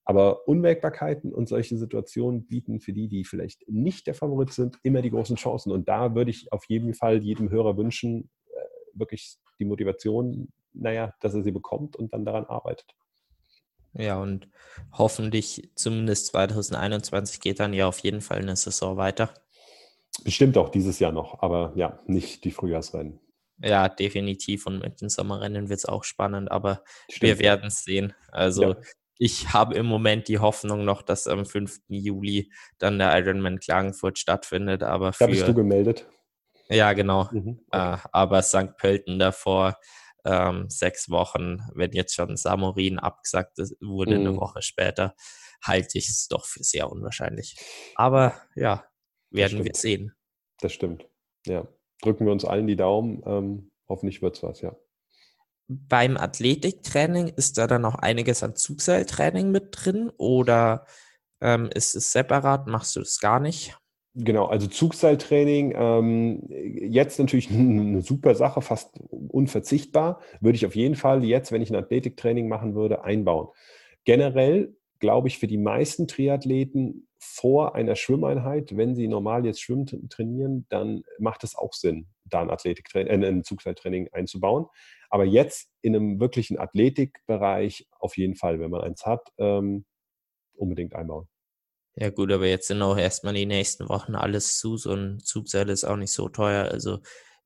Aber Unwägbarkeiten und solche Situationen bieten für die, die vielleicht nicht der Favorit sind, immer die großen Chancen. Und da würde ich auf jeden Fall jedem Hörer wünschen, äh, wirklich die Motivation, naja, dass er sie bekommt und dann daran arbeitet. Ja, und hoffentlich zumindest 2021 geht dann ja auf jeden Fall eine Saison weiter. Bestimmt auch dieses Jahr noch, aber ja, nicht die Frühjahrsrennen. Ja, definitiv. Und mit den Sommerrennen wird es auch spannend, aber Stimmt. wir werden es sehen. Also ja. ich habe im Moment die Hoffnung noch, dass am 5. Juli dann der Ironman Klagenfurt stattfindet. Aber für, da bist du gemeldet. Ja, genau. Mhm, okay. äh, aber St. Pölten davor ähm, sechs Wochen, wenn jetzt schon Samorin abgesagt wurde, mhm. eine Woche später, halte ich es doch für sehr unwahrscheinlich. Aber ja, werden wir sehen. Das stimmt. Ja. Drücken wir uns allen die Daumen. Ähm, hoffentlich wird es was, ja. Beim Athletiktraining ist da dann noch einiges an Zugseiltraining mit drin oder ähm, ist es separat? Machst du das gar nicht? Genau, also Zugseiltraining, ähm, jetzt natürlich [laughs] eine super Sache, fast unverzichtbar. Würde ich auf jeden Fall jetzt, wenn ich ein Athletiktraining machen würde, einbauen. Generell glaube ich, für die meisten Triathleten vor einer Schwimmeinheit, wenn sie normal jetzt Schwimmen trainieren, dann macht es auch Sinn, da ein Athletiktraining, äh, ein Zugseiltraining einzubauen. Aber jetzt in einem wirklichen Athletikbereich auf jeden Fall, wenn man eins hat, ähm, unbedingt einbauen. Ja gut, aber jetzt sind auch erstmal die nächsten Wochen alles zu. So ein Zugseil ist auch nicht so teuer. Also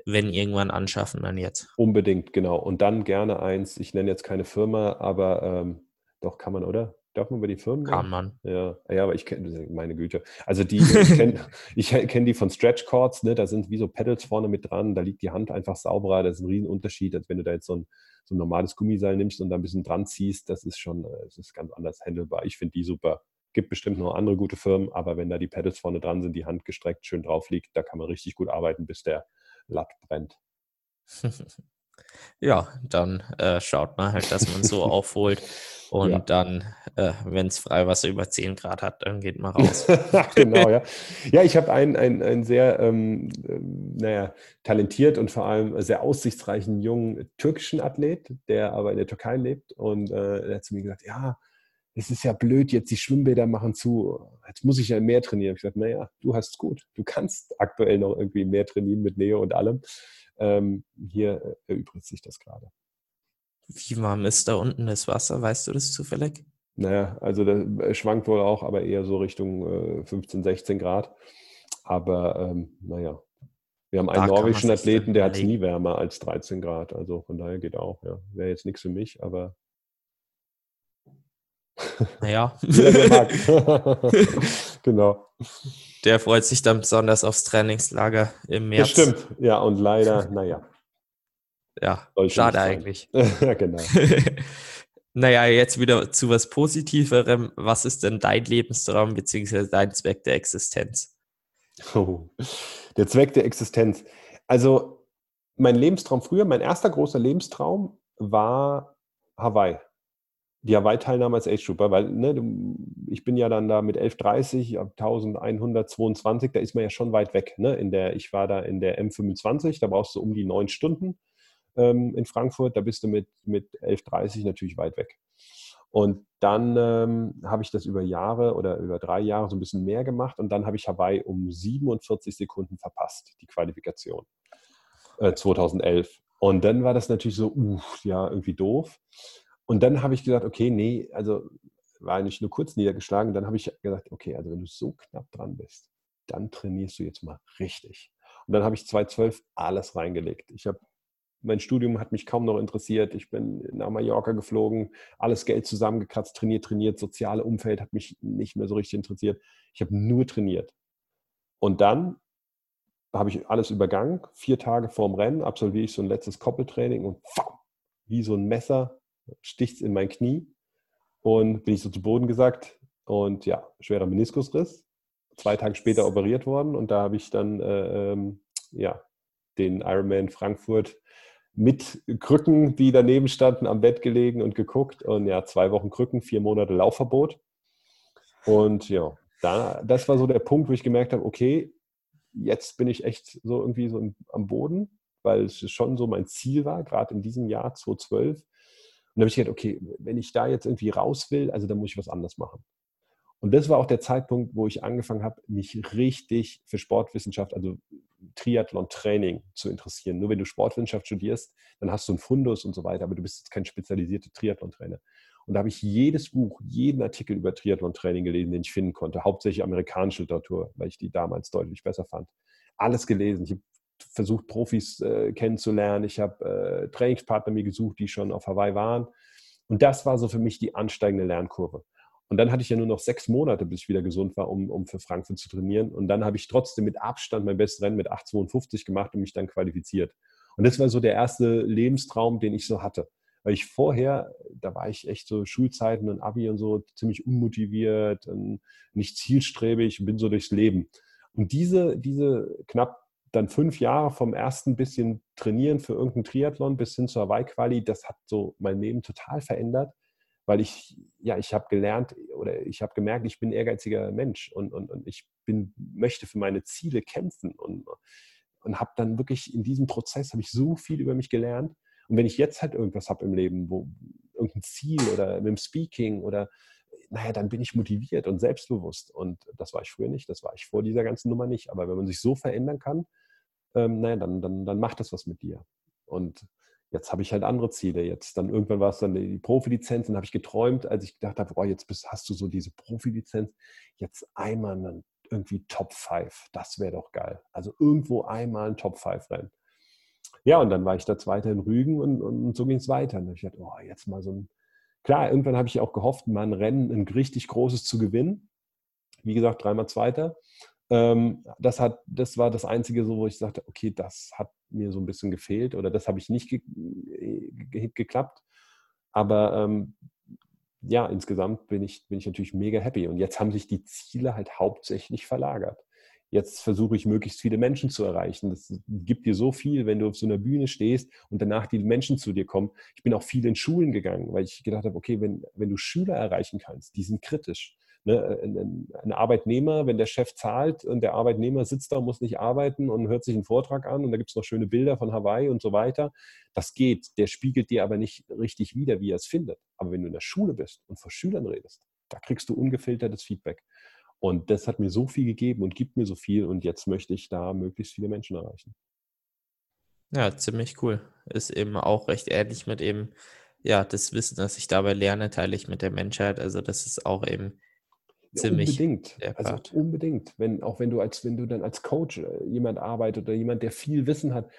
wenn irgendwann anschaffen, dann jetzt. Unbedingt, genau. Und dann gerne eins, ich nenne jetzt keine Firma, aber ähm, doch kann man, oder? Darf man über die Firmen Kann man. Ja, ja aber ich kenne, meine Güte. Also die, ich kenne [laughs] kenn die von Stretch Cords, ne? da sind wie so Pedals vorne mit dran, da liegt die Hand einfach sauberer, das ist ein Riesenunterschied, als wenn du da jetzt so ein, so ein normales Gummiseil nimmst und da ein bisschen dran ziehst, das ist schon, äh, das ist ganz anders handelbar. Ich finde die super. Gibt bestimmt noch andere gute Firmen, aber wenn da die Pedals vorne dran sind, die Hand gestreckt schön drauf liegt, da kann man richtig gut arbeiten, bis der Latt brennt. [laughs] Ja, dann äh, schaut man halt, dass man so [laughs] aufholt. Und ja. dann, äh, wenn es Freiwasser über 10 Grad hat, dann geht man raus. [laughs] genau, ja. [laughs] Ja, ich habe einen, einen, einen sehr, ähm, äh, naja, talentiert und vor allem sehr aussichtsreichen jungen türkischen Athlet, der aber in der Türkei lebt. Und äh, der hat zu mir gesagt, ja, es ist ja blöd, jetzt die Schwimmbäder machen zu, jetzt muss ich ja mehr trainieren. Ich habe gesagt, naja, du hast es gut. Du kannst aktuell noch irgendwie mehr trainieren mit Neo und allem. Ähm, hier äh, erübrigt sich das gerade. Wie warm ist da unten das Wasser? Weißt du das zufällig? Naja, also das äh, schwankt wohl auch, aber eher so Richtung äh, 15, 16 Grad. Aber ähm, naja, wir haben einen da norwegischen Athleten, der hat es nie wärmer als 13 Grad. Also von daher geht auch. Ja. Wäre jetzt nichts für mich, aber. Naja. [laughs] [laughs] Genau. Der freut sich dann besonders aufs Trainingslager im März. Das stimmt, ja, und leider, naja. Ja, schade eigentlich. [laughs] ja, genau. [laughs] naja, jetzt wieder zu was Positiverem. Was ist denn dein Lebenstraum bzw. dein Zweck der Existenz? Oh, der Zweck der Existenz. Also, mein Lebenstraum früher, mein erster großer Lebenstraum war Hawaii die Hawaii-Teilnahme als Age Trooper, weil ne, ich bin ja dann da mit 1130, 1122, da ist man ja schon weit weg. Ne? In der, ich war da in der M25, da brauchst du um die neun Stunden ähm, in Frankfurt, da bist du mit, mit 1130 natürlich weit weg. Und dann ähm, habe ich das über Jahre oder über drei Jahre so ein bisschen mehr gemacht und dann habe ich Hawaii um 47 Sekunden verpasst, die Qualifikation äh, 2011. Und dann war das natürlich so, uh, ja, irgendwie doof. Und dann habe ich gesagt, okay, nee, also war nicht nur kurz niedergeschlagen. Dann habe ich gesagt, okay, also wenn du so knapp dran bist, dann trainierst du jetzt mal richtig. Und dann habe ich 2012 alles reingelegt. Ich habe mein Studium hat mich kaum noch interessiert. Ich bin nach Mallorca geflogen, alles Geld zusammengekratzt, trainiert, trainiert. Soziale Umfeld hat mich nicht mehr so richtig interessiert. Ich habe nur trainiert. Und dann habe ich alles übergangen. Vier Tage vorm Rennen absolviere ich so ein letztes Koppeltraining und wie so ein Messer sticht es in mein Knie und bin ich so zu Boden gesackt und ja, schwerer Meniskusriss. Zwei Tage später operiert worden und da habe ich dann äh, ähm, ja, den Ironman Frankfurt mit Krücken, die daneben standen, am Bett gelegen und geguckt. Und ja, zwei Wochen Krücken, vier Monate Laufverbot. Und ja, da, das war so der Punkt, wo ich gemerkt habe, okay, jetzt bin ich echt so irgendwie so am Boden, weil es schon so mein Ziel war, gerade in diesem Jahr 2012, und da habe ich gedacht, okay, wenn ich da jetzt irgendwie raus will, also dann muss ich was anderes machen. Und das war auch der Zeitpunkt, wo ich angefangen habe, mich richtig für Sportwissenschaft, also Triathlon-Training zu interessieren. Nur wenn du Sportwissenschaft studierst, dann hast du einen Fundus und so weiter, aber du bist jetzt kein spezialisierter Triathlon-Trainer. Und da habe ich jedes Buch, jeden Artikel über Triathlon-Training gelesen, den ich finden konnte. Hauptsächlich amerikanische Literatur, weil ich die damals deutlich besser fand. Alles gelesen. Ich habe versucht, Profis äh, kennenzulernen. Ich habe äh, Trainingspartner mir gesucht, die schon auf Hawaii waren. Und das war so für mich die ansteigende Lernkurve. Und dann hatte ich ja nur noch sechs Monate, bis ich wieder gesund war, um, um für Frankfurt zu trainieren. Und dann habe ich trotzdem mit Abstand mein bestes Rennen mit 8,52 gemacht und mich dann qualifiziert. Und das war so der erste Lebenstraum, den ich so hatte. Weil ich vorher, da war ich echt so Schulzeiten und Abi und so ziemlich unmotiviert und nicht zielstrebig und bin so durchs Leben. Und diese, diese knapp dann fünf Jahre vom ersten bisschen trainieren für irgendeinen Triathlon bis hin zur Hawaii-Quali, das hat so mein Leben total verändert, weil ich, ja, ich habe gelernt oder ich habe gemerkt, ich bin ein ehrgeiziger Mensch und, und, und ich bin, möchte für meine Ziele kämpfen und, und habe dann wirklich in diesem Prozess, habe ich so viel über mich gelernt. Und wenn ich jetzt halt irgendwas habe im Leben, wo irgendein Ziel oder mit dem Speaking oder naja, dann bin ich motiviert und selbstbewusst. Und das war ich früher nicht, das war ich vor dieser ganzen Nummer nicht. Aber wenn man sich so verändern kann, ähm, naja, dann, dann, dann macht das was mit dir. Und jetzt habe ich halt andere Ziele. Jetzt dann irgendwann war es dann die Profilizenz und habe ich geträumt, als ich gedacht habe, oh, jetzt bist, hast du so diese Profilizenz, jetzt einmal dann irgendwie Top 5. Das wäre doch geil. Also irgendwo einmal ein Top 5 rennen. Ja, und dann war ich da Zweiter in Rügen und, und so ging es weiter. Und ich dachte, oh, jetzt mal so ein, klar, irgendwann habe ich auch gehofft, mal ein Rennen, ein richtig großes zu gewinnen. Wie gesagt, dreimal Zweiter. Ähm, das, hat, das war das Einzige, so, wo ich sagte, okay, das hat mir so ein bisschen gefehlt oder das habe ich nicht ge ge geklappt. Aber ähm, ja, insgesamt bin ich, bin ich natürlich mega happy. Und jetzt haben sich die Ziele halt hauptsächlich verlagert. Jetzt versuche ich, möglichst viele Menschen zu erreichen. Das gibt dir so viel, wenn du auf so einer Bühne stehst und danach die Menschen zu dir kommen. Ich bin auch viel in Schulen gegangen, weil ich gedacht habe, okay, wenn, wenn du Schüler erreichen kannst, die sind kritisch. Ne? Ein, ein, Arbeitnehmer, wenn der Chef zahlt und der Arbeitnehmer sitzt da, muss nicht arbeiten und hört sich einen Vortrag an und da gibt es noch schöne Bilder von Hawaii und so weiter. Das geht. Der spiegelt dir aber nicht richtig wider, wie er es findet. Aber wenn du in der Schule bist und vor Schülern redest, da kriegst du ungefiltertes Feedback. Und das hat mir so viel gegeben und gibt mir so viel und jetzt möchte ich da möglichst viele Menschen erreichen. Ja, ziemlich cool. Ist eben auch recht ähnlich mit eben, ja, das Wissen, das ich dabei lerne, teile ich mit der Menschheit. Also das ist auch eben ziemlich. Unbedingt. Also unbedingt. Wenn, auch wenn du als, wenn du dann als Coach äh, jemand arbeitet oder jemand, der viel Wissen hat.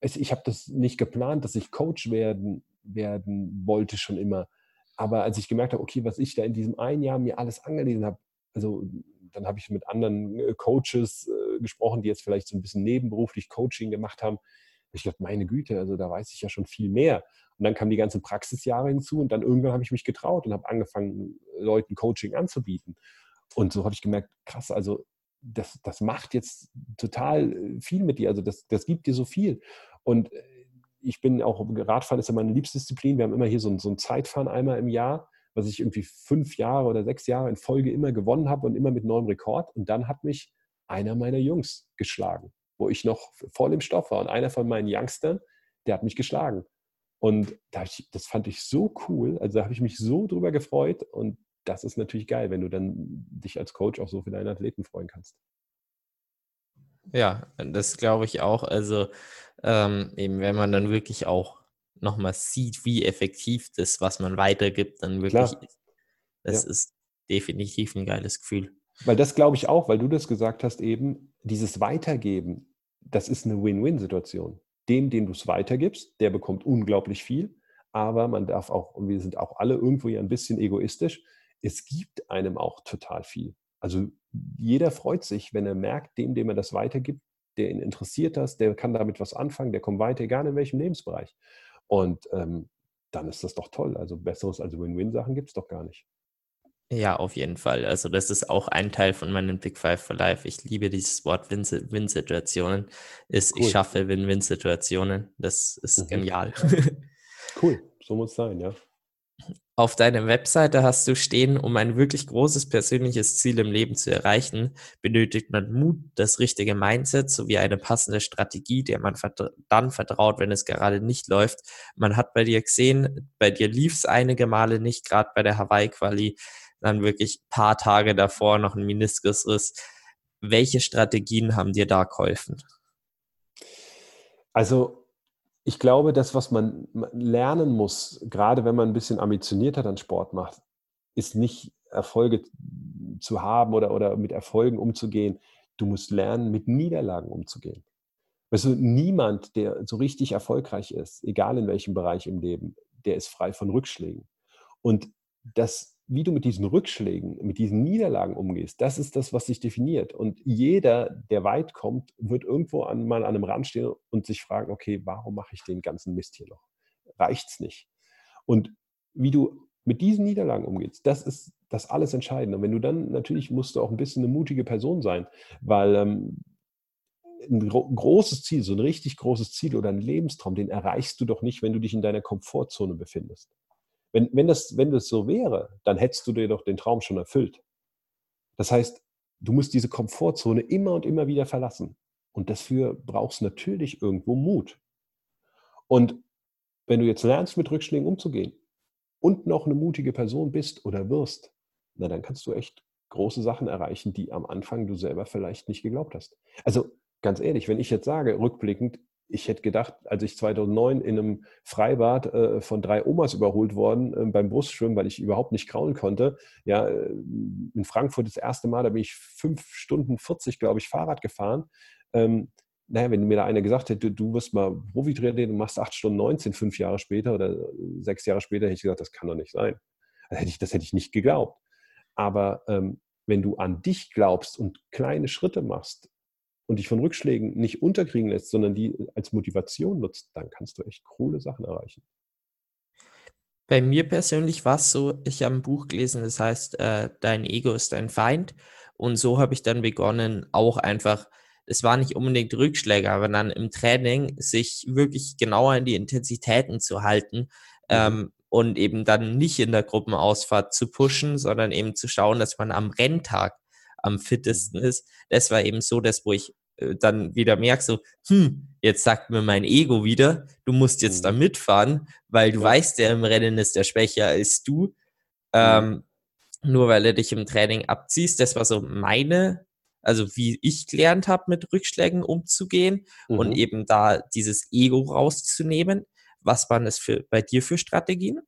Ich habe das nicht geplant, dass ich Coach werden, werden wollte schon immer. Aber als ich gemerkt habe, okay, was ich da in diesem einen Jahr mir alles angelesen habe, also dann habe ich mit anderen äh, Coaches äh, gesprochen, die jetzt vielleicht so ein bisschen nebenberuflich Coaching gemacht haben. Ich dachte, meine Güte, also da weiß ich ja schon viel mehr. Und dann kamen die ganzen Praxisjahre hinzu und dann irgendwann habe ich mich getraut und habe angefangen, Leuten Coaching anzubieten. Und so habe ich gemerkt, krass, also das, das macht jetzt total äh, viel mit dir. Also das, das gibt dir so viel. Und ich bin auch, Radfahren ist ja meine Liebsdisziplin. Wir haben immer hier so ein, so ein Zeitfahren einmal im Jahr was ich irgendwie fünf Jahre oder sechs Jahre in Folge immer gewonnen habe und immer mit neuem Rekord. Und dann hat mich einer meiner Jungs geschlagen, wo ich noch voll im Stoff war. Und einer von meinen Youngstern, der hat mich geschlagen. Und das fand ich so cool. Also da habe ich mich so drüber gefreut. Und das ist natürlich geil, wenn du dann dich als Coach auch so für deine Athleten freuen kannst. Ja, das glaube ich auch. Also ähm, eben, wenn man dann wirklich auch nochmal sieht, wie effektiv das, was man weitergibt, dann wirklich Klar. ist. Das ja. ist definitiv ein geiles Gefühl. Weil das glaube ich auch, weil du das gesagt hast, eben dieses Weitergeben, das ist eine Win-Win-Situation. Dem, dem du es weitergibst, der bekommt unglaublich viel, aber man darf auch, und wir sind auch alle irgendwo ja ein bisschen egoistisch, es gibt einem auch total viel. Also jeder freut sich, wenn er merkt, dem, dem er das weitergibt, der ihn interessiert das, der kann damit was anfangen, der kommt weiter, egal in welchem Lebensbereich. Und ähm, dann ist das doch toll. Also besseres als Win-Win-Sachen gibt es doch gar nicht. Ja, auf jeden Fall. Also das ist auch ein Teil von meinen Big Five for Life. Ich liebe dieses Wort Win-Situationen. Cool. Ich schaffe Win-Win-Situationen. Das ist mhm. genial. [laughs] cool, so muss es sein, ja. Auf deiner Webseite hast du stehen, um ein wirklich großes persönliches Ziel im Leben zu erreichen, benötigt man Mut, das richtige Mindset sowie eine passende Strategie, der man dann vertraut, wenn es gerade nicht läuft. Man hat bei dir gesehen, bei dir lief es einige Male nicht, gerade bei der Hawaii-Quali, dann wirklich paar Tage davor noch ein Meniskusriss. Welche Strategien haben dir da geholfen? Also ich glaube, das, was man lernen muss, gerade wenn man ein bisschen ambitionierter dann Sport macht, ist nicht Erfolge zu haben oder, oder mit Erfolgen umzugehen. Du musst lernen, mit Niederlagen umzugehen. Weißt du, niemand, der so richtig erfolgreich ist, egal in welchem Bereich im Leben, der ist frei von Rückschlägen. Und das wie du mit diesen Rückschlägen, mit diesen Niederlagen umgehst, das ist das, was dich definiert. Und jeder, der weit kommt, wird irgendwo an, mal an einem Rand stehen und sich fragen, okay, warum mache ich den ganzen Mist hier noch? Reicht's nicht? Und wie du mit diesen Niederlagen umgehst, das ist das alles Entscheidende. Und wenn du dann, natürlich musst du auch ein bisschen eine mutige Person sein, weil ähm, ein gro großes Ziel, so ein richtig großes Ziel oder ein Lebenstraum, den erreichst du doch nicht, wenn du dich in deiner Komfortzone befindest. Wenn, wenn, das, wenn das so wäre, dann hättest du dir doch den Traum schon erfüllt. Das heißt, du musst diese Komfortzone immer und immer wieder verlassen. Und dafür brauchst du natürlich irgendwo Mut. Und wenn du jetzt lernst, mit Rückschlägen umzugehen und noch eine mutige Person bist oder wirst, na dann kannst du echt große Sachen erreichen, die am Anfang du selber vielleicht nicht geglaubt hast. Also ganz ehrlich, wenn ich jetzt sage, rückblickend, ich hätte gedacht, als ich 2009 in einem Freibad äh, von drei Omas überholt worden äh, beim Brustschwimmen, weil ich überhaupt nicht kraulen konnte. Ja, äh, in Frankfurt das erste Mal, da bin ich fünf Stunden 40, glaube ich, Fahrrad gefahren. Ähm, naja, wenn mir da einer gesagt hätte, du wirst mal Profi-Triathlon und machst 8 Stunden 19 fünf Jahre später oder sechs Jahre später, hätte ich gesagt, das kann doch nicht sein. Das hätte ich, das hätte ich nicht geglaubt. Aber ähm, wenn du an dich glaubst und kleine Schritte machst und dich von Rückschlägen nicht unterkriegen lässt, sondern die als Motivation nutzt, dann kannst du echt coole Sachen erreichen. Bei mir persönlich war es so, ich habe ein Buch gelesen, das heißt, äh, Dein Ego ist dein Feind. Und so habe ich dann begonnen, auch einfach, es war nicht unbedingt Rückschläge, aber dann im Training sich wirklich genauer in die Intensitäten zu halten mhm. ähm, und eben dann nicht in der Gruppenausfahrt zu pushen, sondern eben zu schauen, dass man am Renntag am fittesten mhm. ist. Das war eben so das, wo ich äh, dann wieder merkst, so, hm, jetzt sagt mir mein Ego wieder, du musst jetzt mhm. da mitfahren, weil du ja. weißt, der im Rennen ist der schwächer als du. Mhm. Ähm, nur weil er dich im Training abziehst. Das war so meine, also wie ich gelernt habe, mit Rückschlägen umzugehen mhm. und eben da dieses Ego rauszunehmen. Was waren das für, bei dir für Strategien?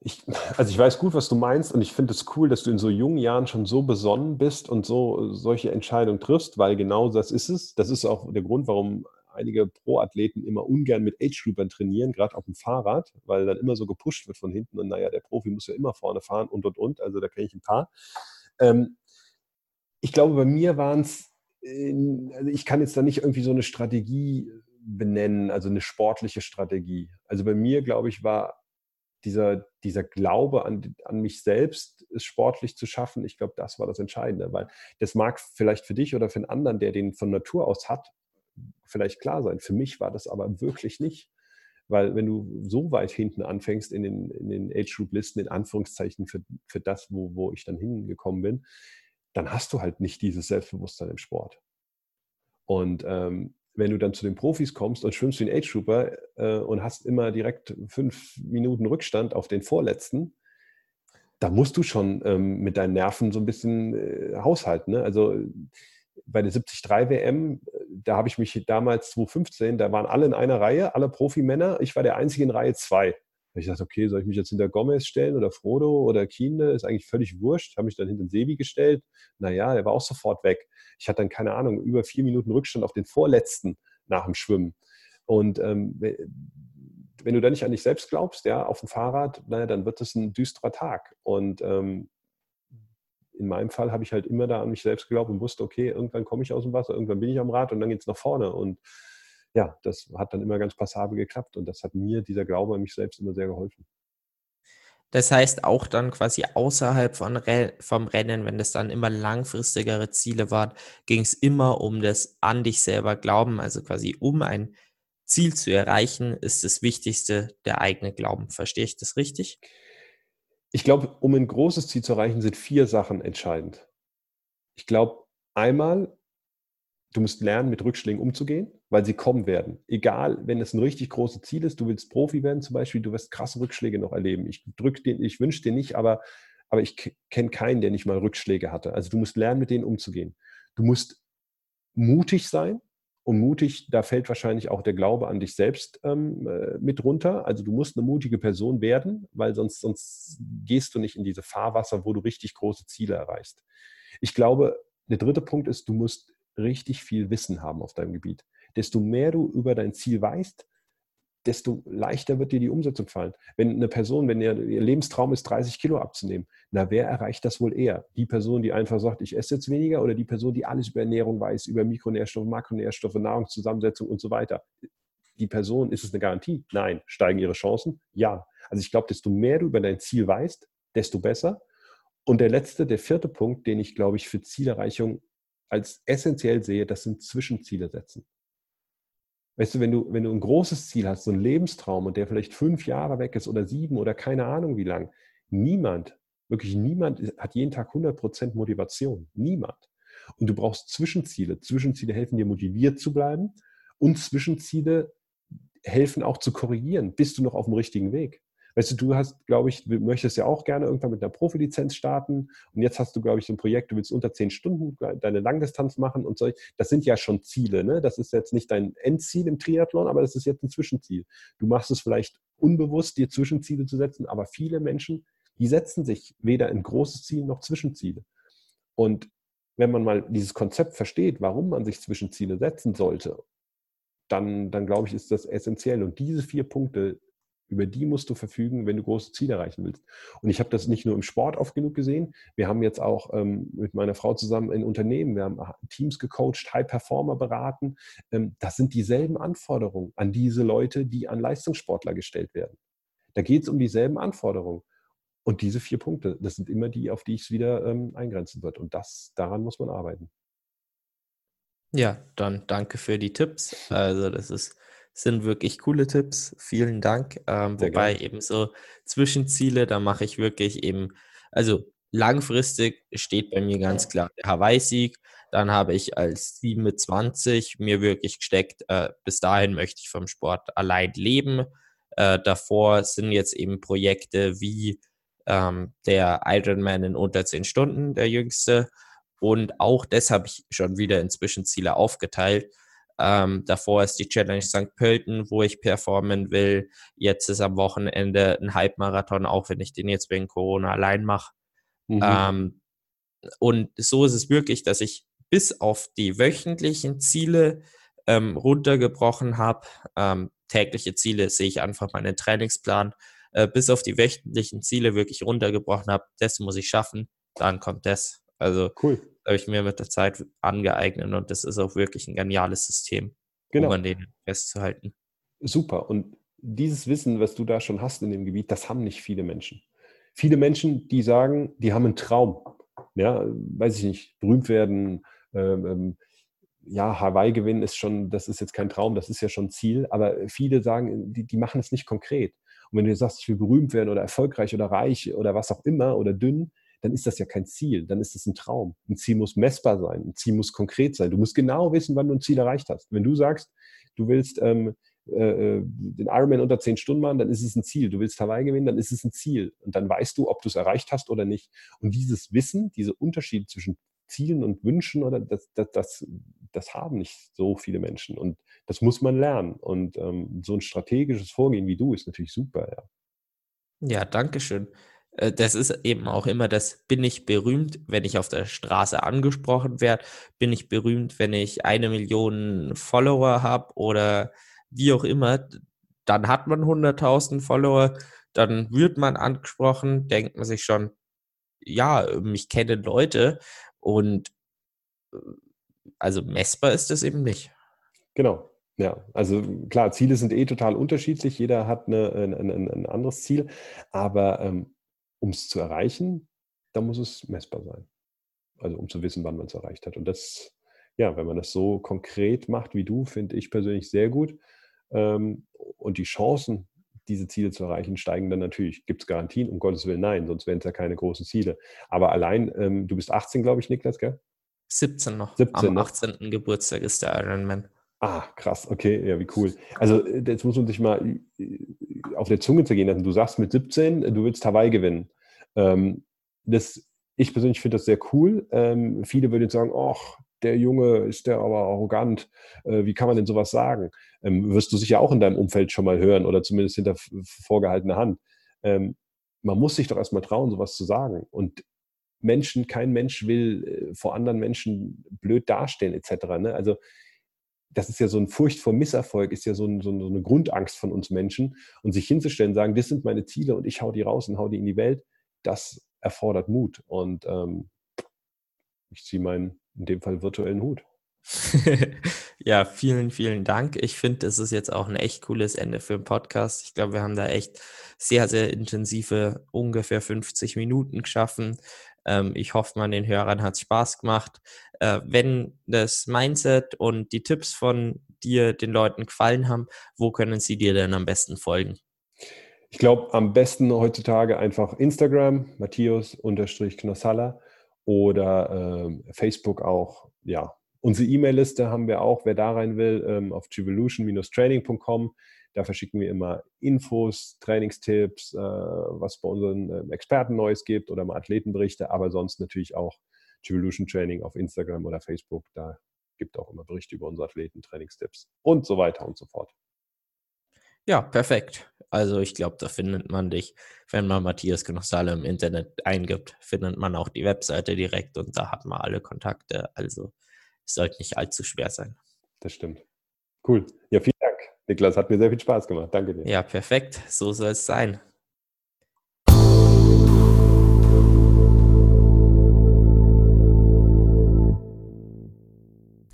Ich, also ich weiß gut, was du meinst und ich finde es cool, dass du in so jungen Jahren schon so besonnen bist und so solche Entscheidungen triffst, weil genau das ist es. Das ist auch der Grund, warum einige Pro-Athleten immer ungern mit Age-Groupern trainieren, gerade auf dem Fahrrad, weil dann immer so gepusht wird von hinten und naja, der Profi muss ja immer vorne fahren und und und. Also da kenne ich ein paar. Ähm, ich glaube, bei mir waren es, also ich kann jetzt da nicht irgendwie so eine Strategie benennen, also eine sportliche Strategie. Also bei mir, glaube ich, war dieser, dieser Glaube an, an mich selbst, es sportlich zu schaffen, ich glaube, das war das Entscheidende, weil das mag vielleicht für dich oder für einen anderen, der den von Natur aus hat, vielleicht klar sein. Für mich war das aber wirklich nicht. Weil wenn du so weit hinten anfängst in den, in den Age-Group-Listen, in Anführungszeichen für, für das, wo, wo ich dann hingekommen bin, dann hast du halt nicht dieses Selbstbewusstsein im Sport. Und ähm, wenn du dann zu den Profis kommst und schwimmst wie ein Age-Trooper äh, und hast immer direkt fünf Minuten Rückstand auf den Vorletzten, da musst du schon ähm, mit deinen Nerven so ein bisschen äh, haushalten. Ne? Also bei der 73 WM, da habe ich mich damals 2015, da waren alle in einer Reihe, alle Profimänner. Ich war der Einzige in Reihe 2. Ich dachte, okay, soll ich mich jetzt hinter Gomez stellen oder Frodo oder Kiene? Ist eigentlich völlig wurscht. Habe mich dann hinter Sebi gestellt. Naja, der war auch sofort weg. Ich hatte dann, keine Ahnung, über vier Minuten Rückstand auf den Vorletzten nach dem Schwimmen. Und ähm, wenn du da nicht an dich selbst glaubst, ja, auf dem Fahrrad, naja, dann wird es ein düsterer Tag. Und ähm, in meinem Fall habe ich halt immer da an mich selbst geglaubt und wusste, okay, irgendwann komme ich aus dem Wasser, irgendwann bin ich am Rad und dann geht es nach vorne. Und ja, das hat dann immer ganz passabel geklappt und das hat mir, dieser Glaube an mich selbst, immer sehr geholfen. Das heißt, auch dann quasi außerhalb von vom Rennen, wenn das dann immer langfristigere Ziele waren, ging es immer um das an dich selber glauben, also quasi um ein Ziel zu erreichen, ist das Wichtigste der eigene Glauben. Verstehe ich das richtig? Ich glaube, um ein großes Ziel zu erreichen, sind vier Sachen entscheidend. Ich glaube, einmal, du musst lernen, mit Rückschlägen umzugehen, weil sie kommen werden. Egal, wenn es ein richtig großes Ziel ist, du willst Profi werden zum Beispiel, du wirst krasse Rückschläge noch erleben. Ich drück den, ich wünsche dir nicht, aber, aber ich kenne keinen, der nicht mal Rückschläge hatte. Also du musst lernen, mit denen umzugehen. Du musst mutig sein, und mutig, da fällt wahrscheinlich auch der Glaube an dich selbst ähm, äh, mit runter. Also du musst eine mutige Person werden, weil sonst, sonst gehst du nicht in diese Fahrwasser, wo du richtig große Ziele erreichst. Ich glaube, der dritte Punkt ist, du musst richtig viel Wissen haben auf deinem Gebiet. Desto mehr du über dein Ziel weißt, desto leichter wird dir die Umsetzung fallen. Wenn eine Person, wenn ihr, ihr, Lebenstraum ist, 30 Kilo abzunehmen, na, wer erreicht das wohl eher? Die Person, die einfach sagt, ich esse jetzt weniger oder die Person, die alles über Ernährung weiß, über Mikronährstoffe, Makronährstoffe, Nahrungszusammensetzung und so weiter? Die Person, ist es eine Garantie? Nein. Steigen ihre Chancen? Ja. Also ich glaube, desto mehr du über dein Ziel weißt, desto besser. Und der letzte, der vierte Punkt, den ich, glaube ich, für Zielerreichung als essentiell sehe, das sind Zwischenziele setzen. Weißt du, wenn du, wenn du ein großes Ziel hast, so ein Lebenstraum und der vielleicht fünf Jahre weg ist oder sieben oder keine Ahnung wie lang, niemand, wirklich niemand hat jeden Tag 100% Motivation. Niemand. Und du brauchst Zwischenziele. Zwischenziele helfen dir motiviert zu bleiben und Zwischenziele helfen auch zu korrigieren. Bist du noch auf dem richtigen Weg? Weißt du, du hast, glaube ich, möchtest ja auch gerne irgendwann mit einer Profilizenz starten und jetzt hast du, glaube ich, so ein Projekt, du willst unter zehn Stunden deine Langdistanz machen und so. Das sind ja schon Ziele, ne? Das ist jetzt nicht dein Endziel im Triathlon, aber das ist jetzt ein Zwischenziel. Du machst es vielleicht unbewusst, dir Zwischenziele zu setzen, aber viele Menschen, die setzen sich weder ein großes Ziel noch Zwischenziele. Und wenn man mal dieses Konzept versteht, warum man sich Zwischenziele setzen sollte, dann, dann glaube ich, ist das essentiell. Und diese vier Punkte, über die musst du verfügen, wenn du große Ziele erreichen willst. Und ich habe das nicht nur im Sport oft genug gesehen. Wir haben jetzt auch ähm, mit meiner Frau zusammen in Unternehmen, wir haben Teams gecoacht, High Performer beraten. Ähm, das sind dieselben Anforderungen an diese Leute, die an Leistungssportler gestellt werden. Da geht es um dieselben Anforderungen. Und diese vier Punkte, das sind immer die, auf die ich es wieder ähm, eingrenzen wird. Und das, daran muss man arbeiten. Ja, dann danke für die Tipps. Also das ist, sind wirklich coole Tipps. Vielen Dank. Ähm, wobei gerne. eben so Zwischenziele, da mache ich wirklich eben, also langfristig steht bei mir ganz klar der Hawaii-Sieg. Dann habe ich als 7 mit 20 mir wirklich gesteckt, äh, bis dahin möchte ich vom Sport allein leben. Äh, davor sind jetzt eben Projekte wie ähm, der Ironman in unter 10 Stunden, der jüngste. Und auch das habe ich schon wieder inzwischen Ziele aufgeteilt. Ähm, davor ist die Challenge St. Pölten, wo ich performen will. Jetzt ist am Wochenende ein Halbmarathon, auch wenn ich den jetzt wegen Corona allein mache. Mhm. Ähm, und so ist es wirklich, dass ich bis auf die wöchentlichen Ziele ähm, runtergebrochen habe. Ähm, tägliche Ziele sehe ich einfach meinen Trainingsplan. Äh, bis auf die wöchentlichen Ziele wirklich runtergebrochen habe. Das muss ich schaffen. Dann kommt das. Also cool. Habe ich mir mit der Zeit angeeignet und das ist auch wirklich ein geniales System, genau. um an denen festzuhalten. Super. Und dieses Wissen, was du da schon hast in dem Gebiet, das haben nicht viele Menschen. Viele Menschen, die sagen, die haben einen Traum. Ja, weiß ich nicht, berühmt werden, ähm, ähm ja, Hawaii gewinnen ist schon, das ist jetzt kein Traum, das ist ja schon Ziel, aber viele sagen, die, die machen es nicht konkret. Und wenn du sagst, ich will berühmt werden oder erfolgreich oder reich oder was auch immer oder dünn, dann ist das ja kein Ziel, dann ist das ein Traum. Ein Ziel muss messbar sein, ein Ziel muss konkret sein. Du musst genau wissen, wann du ein Ziel erreicht hast. Wenn du sagst, du willst ähm, äh, äh den Ironman unter zehn Stunden machen, dann ist es ein Ziel. Du willst Hawaii gewinnen, dann ist es ein Ziel. Und dann weißt du, ob du es erreicht hast oder nicht. Und dieses Wissen, diese Unterschiede zwischen Zielen und Wünschen, oder das, das, das, das haben nicht so viele Menschen. Und das muss man lernen. Und ähm, so ein strategisches Vorgehen wie du ist natürlich super. Ja, ja danke schön. Äh, das ist eben auch immer das, bin ich berühmt, wenn ich auf der Straße angesprochen werde, bin ich berühmt, wenn ich eine Million Follower habe oder wie auch immer, dann hat man 100.000 Follower, dann wird man angesprochen, denkt man sich schon, ja, mich kennen Leute und äh, also messbar ist es eben nicht. Genau. Ja, also klar, Ziele sind eh total unterschiedlich. Jeder hat eine, ein, ein, ein anderes Ziel. Aber ähm, um es zu erreichen, da muss es messbar sein. Also um zu wissen, wann man es erreicht hat. Und das, ja, wenn man das so konkret macht wie du, finde ich persönlich sehr gut. Ähm, und die Chancen, diese Ziele zu erreichen, steigen dann natürlich. Gibt es Garantien? Um Gottes Willen nein, sonst wären es ja keine großen Ziele. Aber allein, ähm, du bist 18, glaube ich, Niklas, gell? 17 noch. 17 Am noch. 18. Geburtstag ist der Ironman. Ah, krass, okay, ja, wie cool. Also äh, jetzt muss man sich mal äh, auf der Zunge zergehen lassen. Du sagst mit 17, äh, du willst Hawaii gewinnen. Ähm, das, ich persönlich finde das sehr cool. Ähm, viele würden sagen, ach, der Junge ist der aber arrogant. Äh, wie kann man denn sowas sagen? Ähm, wirst du sicher auch in deinem Umfeld schon mal hören oder zumindest hinter vorgehaltener Hand. Ähm, man muss sich doch erstmal trauen, sowas zu sagen. Und Menschen, kein Mensch will vor anderen Menschen blöd dastehen, etc. Ne? Also das ist ja so ein Furcht vor Misserfolg, ist ja so, ein, so, eine Grundangst von uns Menschen. Und sich hinzustellen, sagen, das sind meine Ziele und ich hau die raus und hau die in die Welt, das erfordert Mut. Und ähm, ich ziehe meinen, in dem Fall virtuellen Hut. [laughs] ja, vielen, vielen Dank. Ich finde, das ist jetzt auch ein echt cooles Ende für den Podcast. Ich glaube, wir haben da echt sehr, sehr intensive, ungefähr 50 Minuten geschaffen. Ähm, ich hoffe, man den Hörern hat Spaß gemacht. Äh, wenn das Mindset und die Tipps von dir den Leuten gefallen haben, wo können sie dir denn am besten folgen? Ich glaube, am besten heutzutage einfach Instagram, Matthias-Knossalla oder äh, Facebook auch. Ja, unsere E-Mail-Liste haben wir auch, wer da rein will, ähm, auf revolution-training.com. Da verschicken wir immer Infos, Trainingstipps, äh, was bei unseren äh, Experten Neues gibt oder mal Athletenberichte, aber sonst natürlich auch Evolution Training auf Instagram oder Facebook. Da gibt auch immer Berichte über unsere Athleten, Trainingstipps und so weiter und so fort. Ja, perfekt. Also ich glaube, da findet man dich, wenn man Matthias Genossale im Internet eingibt, findet man auch die Webseite direkt und da hat man alle Kontakte. Also sollte nicht allzu schwer sein. Das stimmt. Cool. Ja, vielen Dank, Niklas. Hat mir sehr viel Spaß gemacht. Danke dir. Ja, perfekt. So soll es sein.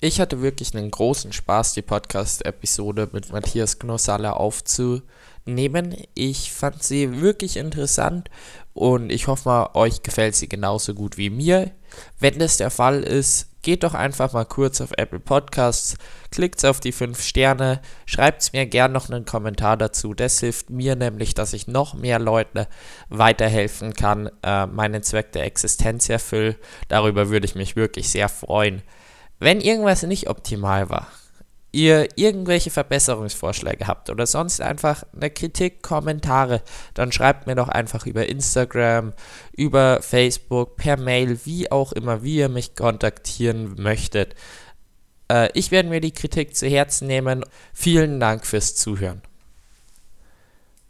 Ich hatte wirklich einen großen Spaß, die Podcast-Episode mit Matthias Gnossalla aufzunehmen. Ich fand sie wirklich interessant und ich hoffe mal, euch gefällt sie genauso gut wie mir. Wenn das der Fall ist, geht doch einfach mal kurz auf Apple Podcasts, klickt auf die 5 Sterne, schreibt mir gern noch einen Kommentar dazu. Das hilft mir nämlich, dass ich noch mehr Leute weiterhelfen kann, äh, meinen Zweck der Existenz erfüllen. Darüber würde ich mich wirklich sehr freuen. Wenn irgendwas nicht optimal war, ihr irgendwelche Verbesserungsvorschläge habt oder sonst einfach eine Kritik, Kommentare, dann schreibt mir doch einfach über Instagram, über Facebook, per Mail, wie auch immer, wie ihr mich kontaktieren möchtet. Äh, ich werde mir die Kritik zu Herzen nehmen. Vielen Dank fürs Zuhören.